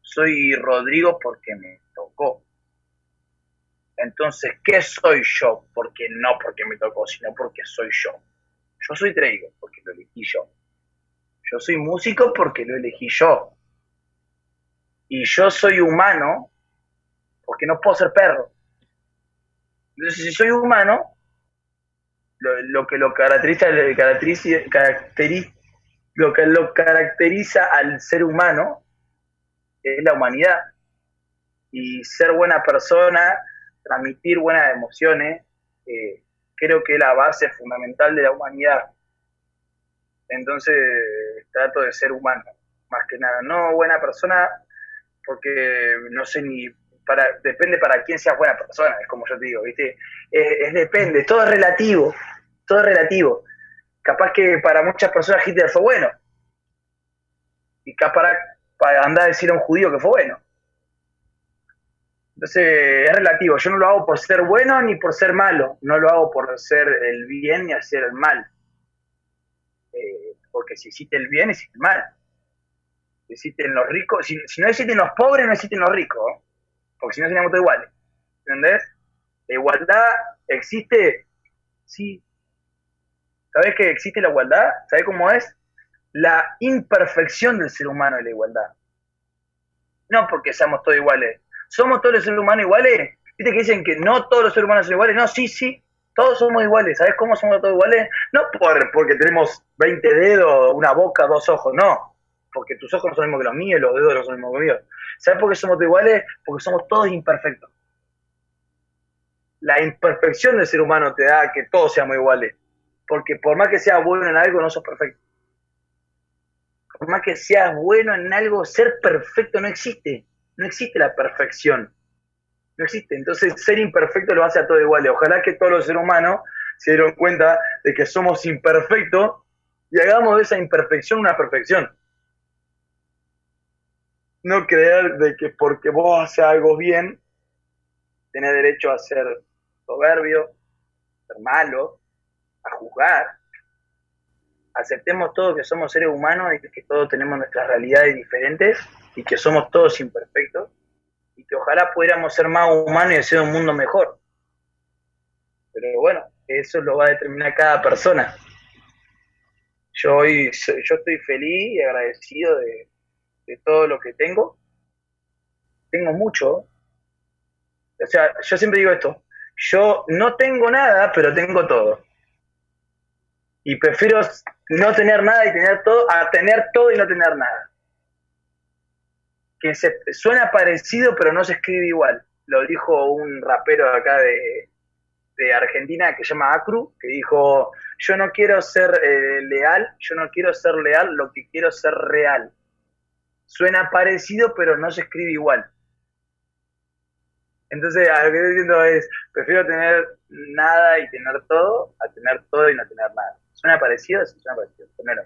Soy Rodrigo porque me tocó. Entonces, ¿qué soy yo? Porque no porque me tocó, sino porque soy yo. Yo soy Treigo porque lo elegí yo. Yo soy músico porque lo elegí yo y yo soy humano porque no puedo ser perro. Entonces, si soy humano, lo, que lo caracteriza, lo que lo caracteriza al ser humano es la humanidad. Y ser buena persona, transmitir buenas emociones, eh, creo que es la base fundamental de la humanidad. Entonces trato de ser humano, más que nada. No buena persona, porque no sé ni para depende para quién seas buena persona, es como yo te digo, ¿viste? Es, depende, todo es relativo, todo es relativo. capaz que para muchas personas Hitler fue bueno. Y capaz para, para andar a decir a un judío que fue bueno. Entonces es relativo. Yo no lo hago por ser bueno ni por ser malo. No lo hago por hacer el bien ni hacer el mal. Eh, porque si hiciste el bien, hiciste el mal. Existen los ricos, si, no existen los pobres, no existen los ricos. Porque si no seríamos todos iguales. ¿Entendés? La igualdad existe, sí. ¿Sabes que existe la igualdad? ¿Sabes cómo es? La imperfección del ser humano es la igualdad. No porque seamos todos iguales. ¿Somos todos los seres humanos iguales? ¿Viste que dicen que no todos los seres humanos son iguales? No, sí, sí. Todos somos iguales. ¿Sabes cómo somos todos iguales? No por, porque tenemos 20 dedos, una boca, dos ojos. No. Porque tus ojos no son los mismos que los míos los dedos no son los mismos que los míos. ¿Sabes por qué somos iguales? Porque somos todos imperfectos la imperfección del ser humano te da que todos seamos iguales. Porque por más que seas bueno en algo, no sos perfecto. Por más que seas bueno en algo, ser perfecto no existe. No existe la perfección. No existe. Entonces, ser imperfecto lo hace a todos iguales. Ojalá que todos los seres humanos se dieron cuenta de que somos imperfectos y hagamos de esa imperfección una perfección. No creer de que porque vos haces algo bien, tenés derecho a ser soberbio, ser malo, a juzgar. Aceptemos todos que somos seres humanos y que todos tenemos nuestras realidades diferentes y que somos todos imperfectos y que ojalá pudiéramos ser más humanos y hacer un mundo mejor. Pero bueno, eso lo va a determinar cada persona. Yo hoy yo estoy feliz y agradecido de, de todo lo que tengo. Tengo mucho. O sea, yo siempre digo esto, yo no tengo nada, pero tengo todo. Y prefiero no tener nada y tener todo a tener todo y no tener nada. Que se, suena parecido, pero no se escribe igual. Lo dijo un rapero acá de, Argentina que se llama Acru, que dijo, yo no quiero ser eh, leal, yo no quiero ser leal, lo que quiero es ser real. Suena parecido, pero no se escribe igual. Entonces, lo que estoy diciendo es, prefiero tener nada y tener todo, a tener todo y no tener nada. ¿Suena parecido? Sí, suena parecido. Primero.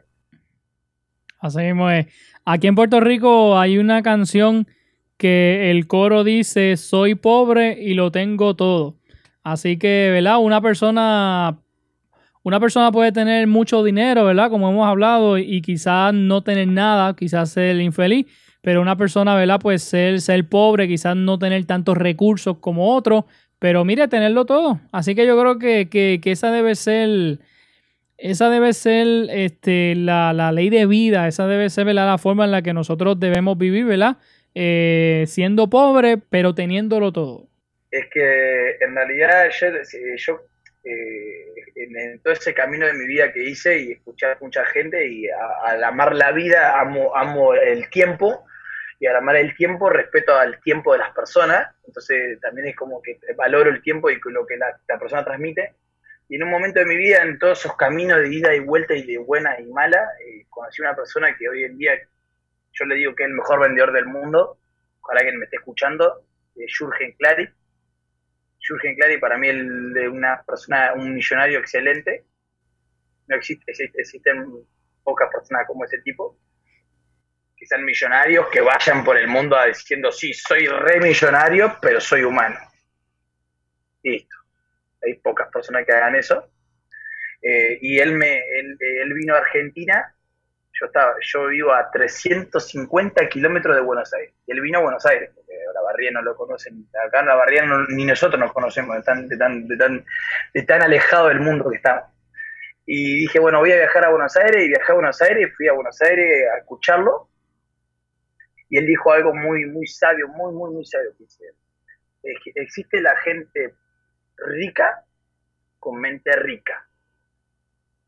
Así mismo es. Aquí en Puerto Rico hay una canción que el coro dice, soy pobre y lo tengo todo. Así que, ¿verdad? Una persona, una persona puede tener mucho dinero, ¿verdad? Como hemos hablado, y quizás no tener nada, quizás ser infeliz pero una persona, ¿verdad? Pues ser, ser pobre, quizás no tener tantos recursos como otro, pero mire, tenerlo todo. Así que yo creo que, que, esa debe ser, esa debe ser este, la, la, ley de vida, esa debe ser ¿verdad? la forma en la que nosotros debemos vivir, ¿verdad? Eh, siendo pobre, pero teniéndolo todo. Es que en realidad yo, yo eh, en, todo ese camino de mi vida que hice y escuchar a mucha gente y al amar la vida amo, amo el tiempo y al amar el tiempo respeto al tiempo de las personas, entonces también es como que valoro el tiempo y lo que la, persona transmite. Y en un momento de mi vida, en todos esos caminos de ida y vuelta y de buena y mala, eh, conocí una persona que hoy en día yo le digo que es el mejor vendedor del mundo, ojalá que me esté escuchando, eh, Jürgen Clary. Jürgen Clary para mí es una persona, un millonario excelente. No existe, existen pocas personas como ese tipo que sean millonarios, que vayan por el mundo diciendo, sí, soy re millonario, pero soy humano. Listo. Hay pocas personas que hagan eso. Eh, y él, me, él, vino a Argentina, yo, estaba, yo vivo a 350 kilómetros de Buenos Aires. Y él vino a Buenos Aires, porque la barría no lo conocen. Acá en la barría ni nosotros nos conocemos, de tan, de, tan, alejado del mundo que estamos. Y dije, bueno, voy a viajar a Buenos Aires, y viajé a Buenos Aires, fui a Buenos Aires a escucharlo, y él dijo algo muy, muy sabio, muy, muy, muy sabio. Que existe la gente rica con mente rica.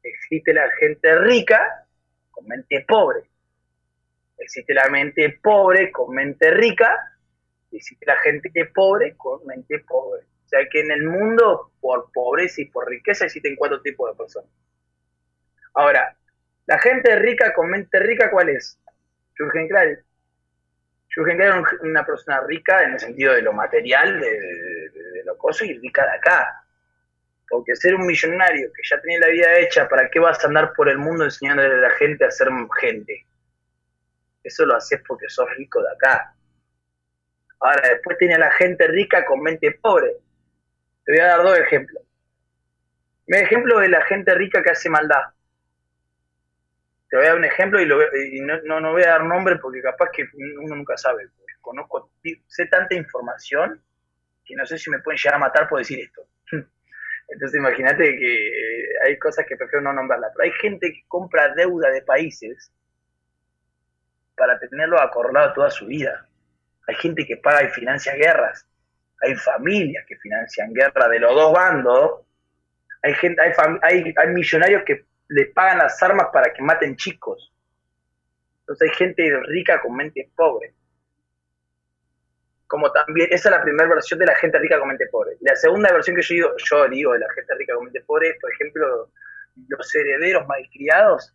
Existe la gente rica con mente pobre. Existe la mente pobre con mente rica. existe la gente pobre con mente pobre. O sea que en el mundo, por pobreza y por riqueza, existen cuatro tipos de personas. Ahora, la gente rica con mente rica, ¿cuál es? Jürgen Klaus Jürgen era una persona rica en el sentido de lo material, de, lo coso, y rica de acá. Porque ser un millonario que ya tenía la vida hecha, ¿para qué vas a andar por el mundo enseñándole a la gente a ser gente? Eso lo haces porque sos rico de acá. Ahora, después tiene la gente rica con mente pobre. Te voy a dar dos ejemplos. Un ejemplo de la gente rica que hace maldad. Te voy a dar un ejemplo y, no, no, voy a dar nombre porque capaz que uno nunca sabe. Conozco, sé tanta información que no sé si me pueden llegar a matar por decir esto. Entonces imagínate que hay cosas que prefiero no nombrarlas. Pero hay gente que compra deuda de países para tenerlo acorralado toda su vida. Hay gente que paga y financia guerras. Hay familias que financian guerras de los dos bandos. Hay, gente, hay, hay, hay millonarios que le pagan las armas para que maten chicos. Entonces hay gente rica con mente pobre. Como también, esa es la primera versión de la gente rica con mente pobre. La segunda versión que yo digo, yo digo de la gente rica con mente pobre, por ejemplo, los herederos malcriados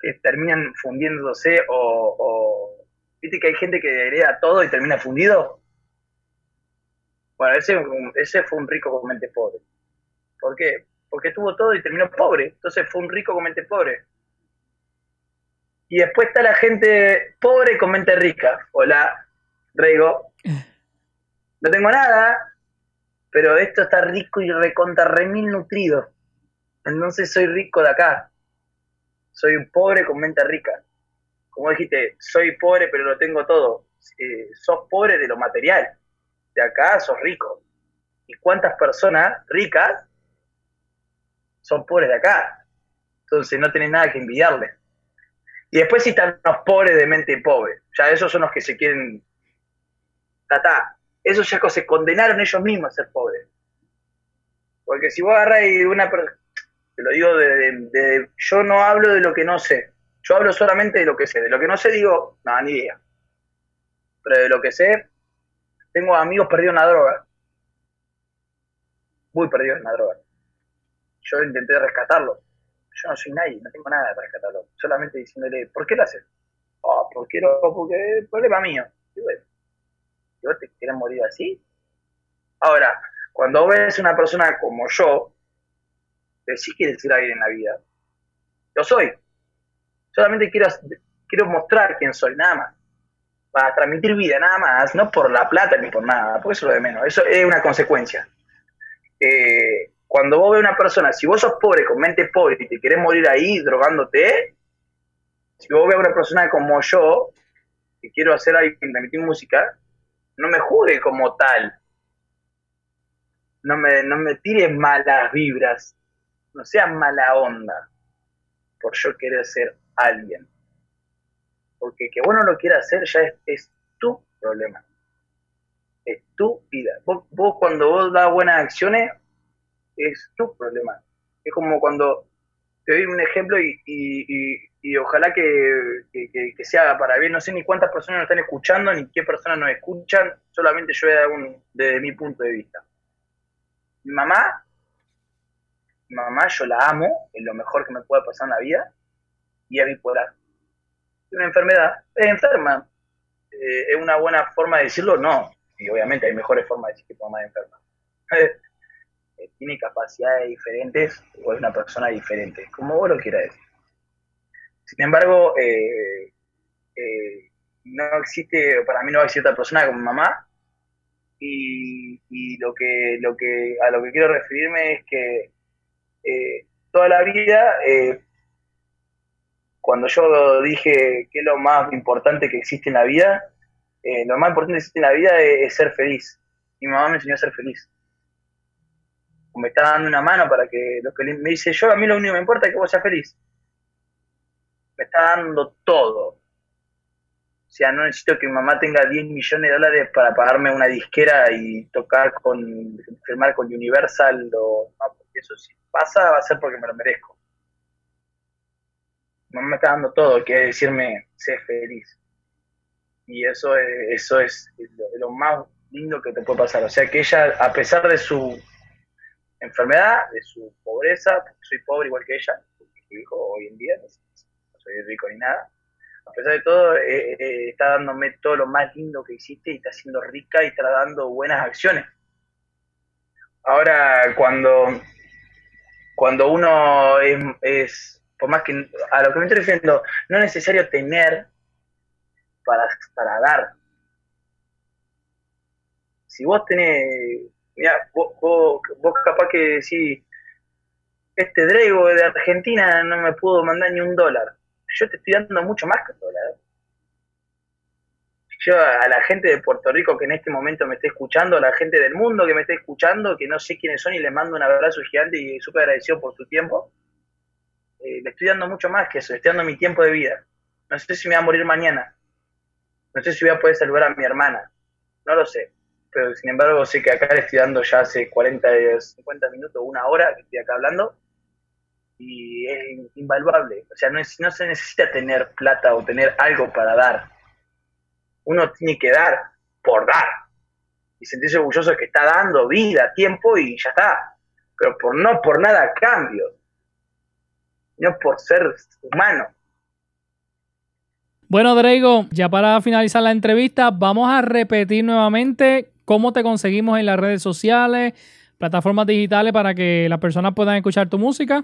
que terminan fundiéndose o, o, viste que hay gente que hereda todo y termina fundido. Bueno, ese, ese fue un rico con mente pobre. ¿Por qué? porque tuvo todo y terminó pobre. Entonces fue un rico con mente pobre. Y después está la gente pobre con mente rica. Hola, Reigo. No tengo nada, pero esto está rico y recontra remil nutrido. Entonces soy rico de acá. Soy un pobre con mente rica. Como dijiste, soy pobre pero lo tengo todo. Eh, sos pobre de lo material. De acá sos rico. ¿Y cuántas personas ricas son pobres de acá. Entonces no tienen nada que envidiarle. Y después si están los pobres de mente pobre. Ya esos son los que se quieren... Tata. Esos ya se condenaron ellos mismos a ser pobres. Porque si vos agarras y una... Te lo digo de, Yo no hablo de lo que no sé. Yo hablo solamente de lo que sé. De lo que no sé digo, nada, ni idea. Pero de lo que sé, tengo amigos perdidos en la droga. Muy perdidos en la droga yo intenté rescatarlo. Yo no soy nadie, no tengo nada para rescatarlo. Solamente diciéndole, ¿por qué lo haces? Oh, porque, no, porque es problema mío. Y bueno, ¿vos te quieres morir así? Ahora, cuando ves una persona como yo, que sí quiere ser alguien en la vida, lo soy. Solamente quiero, quiero mostrar quién soy, nada más. Para transmitir vida, nada más. No por la plata ni por nada, porque eso es lo de menos. Eso es una consecuencia. Eh, cuando vos ves una persona, si vos sos pobre, con mente pobre y te querés morir ahí drogándote, si vos ves a una persona como yo, que quiero hacer algo, transmitir música, no me juzgue como tal. No me, no me tires malas vibras. No seas mala onda por yo querer ser alguien. Porque que vos no lo quieras hacer ya es, tu problema. Es tu vida. Vos, vos cuando vos das buenas acciones, es tu problema. Es como cuando te doy un ejemplo y, y, ojalá que, que, se haga para bien. No sé ni cuántas personas nos están escuchando, ni qué personas nos escuchan, solamente yo voy a dar un, desde mi punto de vista. Mi mamá, mi mamá yo la amo, es lo mejor que me puede pasar en la vida, y es bipolar. Es una enfermedad, es enferma. Eh, ¿Es una buena forma de decirlo? No. Y obviamente hay mejores formas de decir que tu mamá es enferma. tiene capacidades diferentes o es una persona diferente, como vos lo quieras decir. Sin embargo, eh, eh, no existe, para mí no existe otra persona como mamá, y, lo que lo que a lo que quiero referirme es que eh, toda la vida cuando yo dije que es lo más importante que existe en la vida lo más importante que existe en la vida es ser feliz. Mi mamá me enseñó a ser feliz. Me está dando una mano para que lo que me dice yo, a mí lo único que me importa es que vos seas feliz. Me está dando todo. O sea, no necesito que mi mamá tenga 10 millones de dólares para pagarme una disquera y tocar con, firmar con Universal o no, porque eso si pasa va a ser porque me lo merezco. Mi mamá me está dando todo, quiere decirme, sé feliz. Y eso es, eso es lo más lindo que te puede pasar. O sea que ella, a pesar de su enfermedad, de su pobreza, soy pobre igual que ella, porque su hijo hoy en día soy rico ni nada. A pesar de todo, eh, eh, está dándome todo lo más lindo que existe y está siendo rica y está dando buenas acciones. Ahora, cuando, cuando uno es, por más que, a lo que me estoy refiriendo, no es necesario tener para, para dar. Si vos tenés, mira, vos, vos, vos capaz que decís, este Drago de Argentina no me pudo mandar ni un dólar. Yo te estoy dando mucho más que un dólar. Yo a la gente de Puerto Rico que en este momento me esté escuchando, a la gente del mundo que me esté escuchando, que no sé quiénes son y les mando un abrazo gigante y súper agradecido por su tiempo, eh, le estoy dando mucho más que eso, le estoy dando mi tiempo de vida. No sé si me voy a morir mañana, no sé si voy a poder salvar a mi hermana, no lo sé, pero sin embargo sé que acá le estoy dando ya hace 40, 50 minutos, una hora que estoy acá hablando, y es invaluable. O sea, no, es, no se necesita tener plata o tener algo para dar. Uno tiene que dar por dar. Y sentirse orgulloso de que está dando vida, tiempo y ya está. Pero por no por nada a cambio. No por ser humano. Bueno, Drago, ya para finalizar la entrevista, vamos a repetir nuevamente cómo te conseguimos en las redes sociales, plataformas digitales para que las personas puedan escuchar tu música.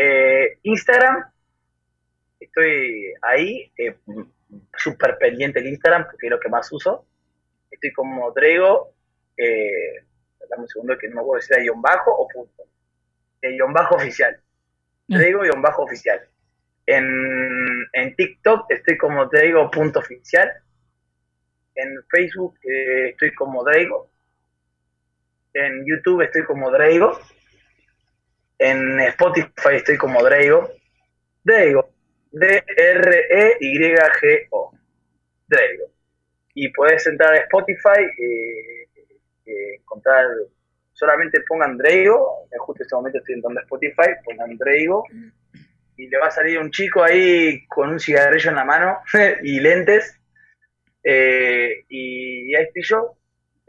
Eh, Instagram, estoy ahí, eh, súper pendiente el Instagram porque es lo que más uso. Estoy como Drago, eh, dame un segundo que no me acuerdo si era guion bajo o punto. Eh, guion bajo oficial. Drago guion bajo oficial. En, en TikTok estoy como Drago punto oficial. En Facebook eh, estoy como Drago. En YouTube estoy como Drago. En Spotify estoy como Drago. Drago. D-R-E-Y-G-O. Drago. Y puedes entrar a Spotify, eh, eh, encontrar, solamente pongan Drago, justo en este momento estoy entrando a Spotify, pongan Drago, y le va a salir un chico ahí con un cigarrillo en la mano y lentes, eh, y, y ahí estoy yo,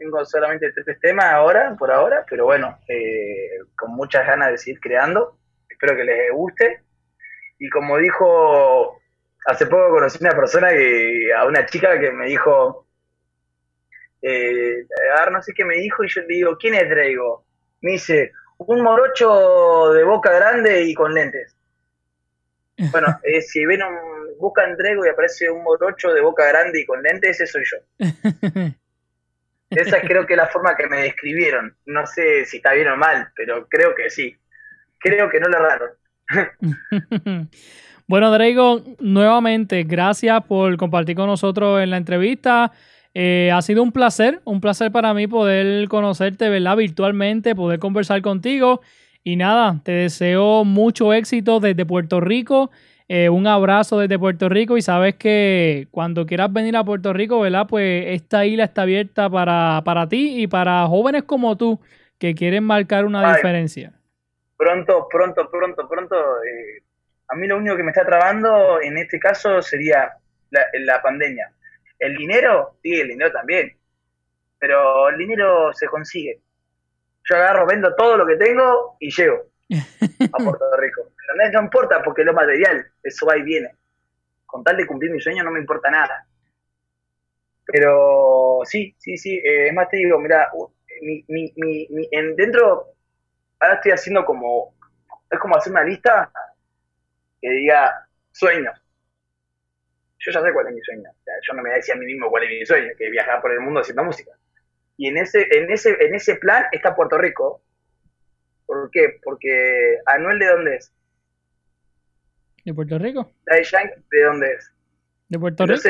tengo solamente tres temas ahora, por ahora, pero bueno, eh, con muchas ganas de seguir creando. Espero que les guste. Y como dijo, hace poco conocí una persona, que, a una chica que me dijo, eh, a ver, no sé qué me dijo, y yo le digo, ¿quién es Drago? Me dice, un morocho de boca grande y con lentes. Bueno, eh, si ven un, buscan Drago y aparece un morocho de boca grande y con lentes, ese soy yo. Esa creo que es la forma que me describieron. No sé si está bien o mal, pero creo que sí. Creo que no lo erraron. bueno, Drago, nuevamente, gracias por compartir con nosotros en la entrevista. Eh, ha sido un placer, un placer para mí poder conocerte, ¿verdad? Virtualmente, poder conversar contigo. Y nada, te deseo mucho éxito desde Puerto Rico eh, un abrazo desde Puerto Rico y sabes que cuando quieras venir a Puerto Rico, ¿verdad? Pues esta isla está abierta para, para ti y para jóvenes como tú que quieren marcar una diferencia. Pronto, pronto, pronto, pronto. Eh, a mí lo único que me está trabando en este caso sería la, la pandemia. El dinero, sí, el dinero también. Pero el dinero se consigue. Yo agarro, vendo todo lo que tengo y llego a Puerto Rico. No importa porque es lo material, eso va y viene. Con tal de cumplir mi sueño no me importa nada. Pero sí, sí, sí. Eh, es más, te digo, mira, mi, mi, mi, en dentro, ahora estoy haciendo como, es como hacer una lista que diga sueños. Yo ya sé cuál es mi sueño. yo no me decía a mí mismo cuál es mi sueño, que viajar por el mundo haciendo música. Y en ese, en ese, en ese plan está Puerto Rico. ¿Por qué? Porque Anuel de dónde es? ¿De Puerto Rico? ¿de dónde es? ¿De Puerto Rico?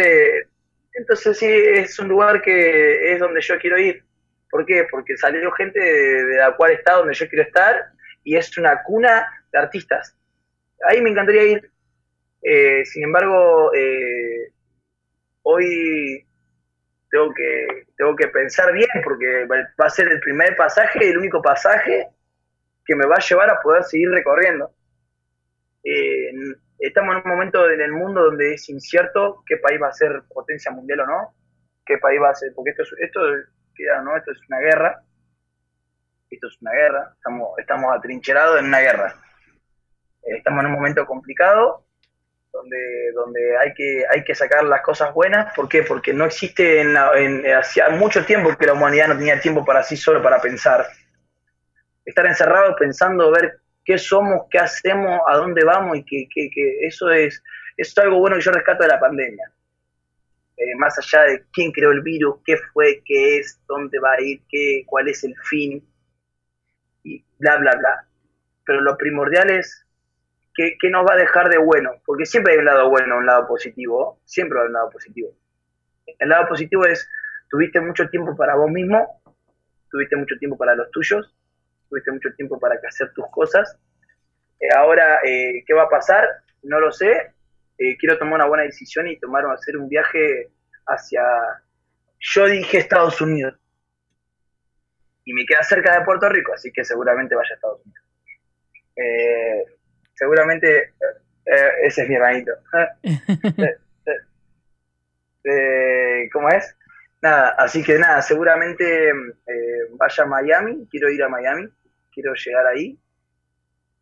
Entonces sí, es un lugar que es donde yo quiero ir. ¿Por qué? Porque salió gente de, la cual está donde yo quiero estar y es una cuna de artistas. Ahí me encantaría ir. Eh, sin embargo, eh, hoy tengo que, tengo que pensar bien porque va a ser el primer pasaje, el único pasaje que me va a llevar a poder seguir recorriendo. Estamos en un momento en el mundo donde es incierto qué país va a ser potencia mundial o no, qué país va a ser, porque esto es, esto, no, esto es una guerra, esto es una guerra, estamos, estamos atrincherados en una guerra. Estamos en un momento complicado donde, donde hay, que, hay que sacar las cosas buenas. ¿Por qué? Porque no existe, en, hacía mucho tiempo que la humanidad no tenía tiempo para sí solo para pensar estar encerrados pensando ver qué somos, qué hacemos, a dónde vamos y que, que, que eso es, es algo bueno que yo rescato de la pandemia. Eh, más allá de quién creó el virus, qué fue, qué es, dónde va a ir, qué, cuál es el fin, y bla, bla, bla. Pero lo primordial es qué, qué nos va a dejar de bueno, porque siempre hay un lado bueno, un lado positivo, siempre hay un lado positivo. El lado positivo es, tuviste mucho tiempo para vos mismo, tuviste mucho tiempo para los tuyos, tuviste mucho tiempo para hacer tus cosas. Eh, ahora, eh, ¿qué va a pasar? No lo sé. Eh, quiero tomar una buena decisión y tomar hacer un viaje hacia, yo dije Estados Unidos. Y me queda cerca de Puerto Rico, así que seguramente vaya a Estados Unidos. Eh, seguramente eh, ese es mi hermanito. Eh, ¿Cómo es? Nada, así que nada, seguramente eh, vaya a Miami, quiero ir a Miami, quiero llegar ahí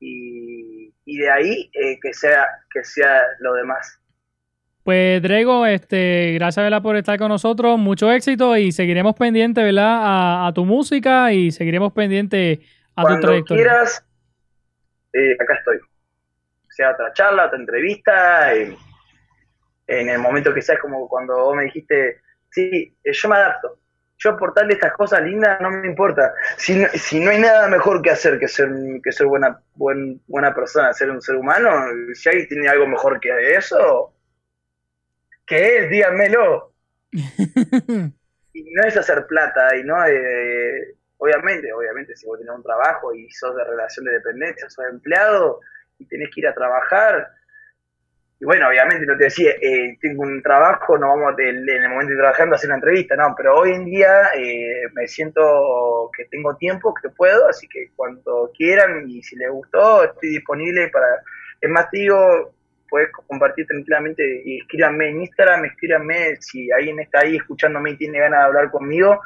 y, y de ahí eh, que sea que sea lo demás. Pues Drego, este, gracias ¿verdad? por estar con nosotros, mucho éxito y seguiremos pendientes ¿verdad? A, a tu música y seguiremos pendientes a tu trayectoria. quieras, eh, acá estoy. Sea otra charla, otra entrevista, eh, en el momento que sea, como cuando vos me dijiste, sí, eh, yo me adapto. Yo aportarle estas cosas lindas no me importa. Si no, si no hay nada mejor que hacer que ser, que ser buena, buen, buena persona, ser un ser humano, si alguien tiene algo mejor que eso, que es, díganmelo. y no es hacer plata, y no eh, obviamente, obviamente, si vos tenés un trabajo y sos de relación de dependencia, sos empleado y tenés que ir a trabajar, y bueno, obviamente no te decía, eh, tengo un trabajo, no vamos a- en el momento de trabajando a hacer una entrevista, no, pero hoy en día eh, me siento que tengo tiempo, que puedo, así que cuando quieran y si les gustó, estoy disponible para, es más, te digo, puedes compartir tranquilamente y escríbanme en Instagram, escríbanme si alguien está ahí escuchándome y tiene ganas de hablar conmigo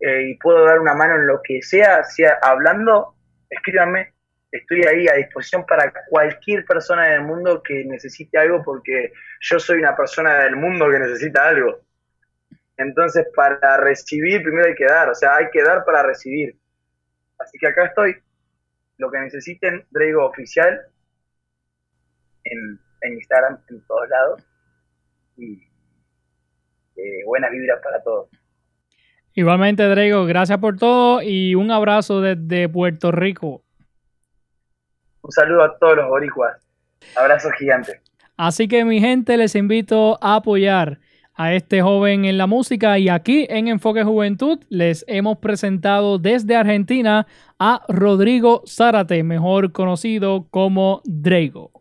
eh, y puedo dar una mano en lo que sea, sea hablando, escríbanme, estoy ahí a disposición para cualquier persona del mundo que necesite algo porque yo soy una persona del mundo que necesita algo. Entonces, para recibir primero hay que dar, o sea, hay que dar para recibir. Así que acá estoy. Lo que necesiten, Drago Oficial, en, en Instagram, en todos lados. Y eh, buenas vibras para todos. Igualmente, Drego, gracias por todo y un abrazo desde Puerto Rico. Un saludo a todos los boricuas. Abrazo gigante. Así que mi gente, les invito a apoyar a este joven en la música y aquí en Enfoque Juventud les hemos presentado desde Argentina a Rodrigo Zárate, mejor conocido como Drago.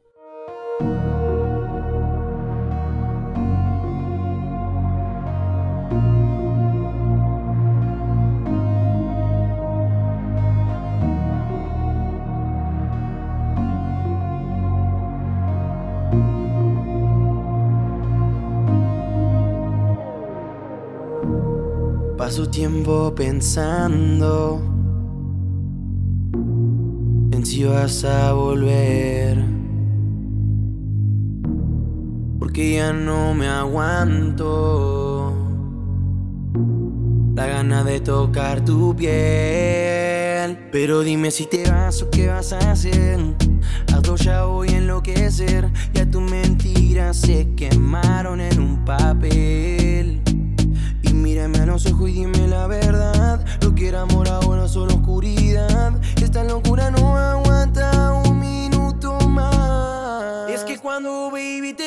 Paso tiempo pensando en si vas a volver. Porque ya no me aguanto la gana de tocar tu piel. Pero dime si te vas o qué vas a hacer. Hazlo ya voy a enloquecer. Ya tus mentiras se quemaron en un papel. A los ojos y dime la verdad. Lo que era amor ahora solo oscuridad. Esta locura no aguanta un minuto más. Es que cuando baby te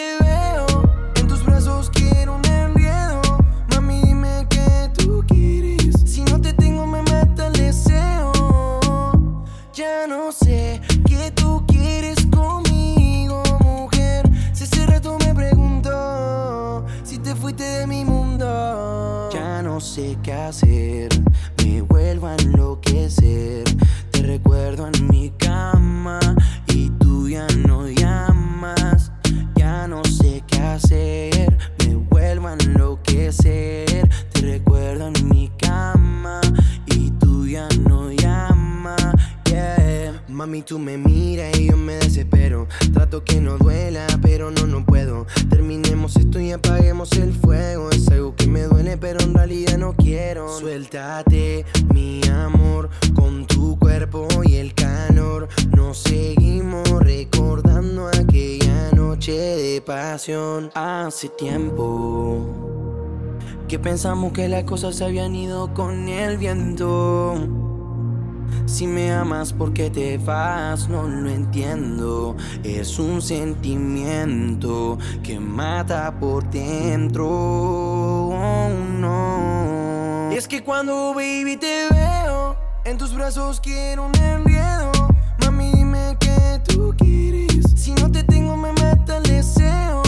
Mami, tú me miras y yo me desespero. Trato que no duela, pero no, no puedo. Terminemos esto y apaguemos el fuego. Es algo que me duele, pero en realidad no quiero. Suéltate, mi amor, con tu cuerpo y el calor. Nos seguimos recordando aquella noche de pasión. Hace tiempo que pensamos que las cosas se habían ido con el viento. Si me amas, porque te vas? No lo entiendo. Es un sentimiento que mata por dentro. Oh, no. es que cuando baby te veo, en tus brazos quiero un enredo. Mami, dime que tú quieres. Si no te tengo, me mata el deseo.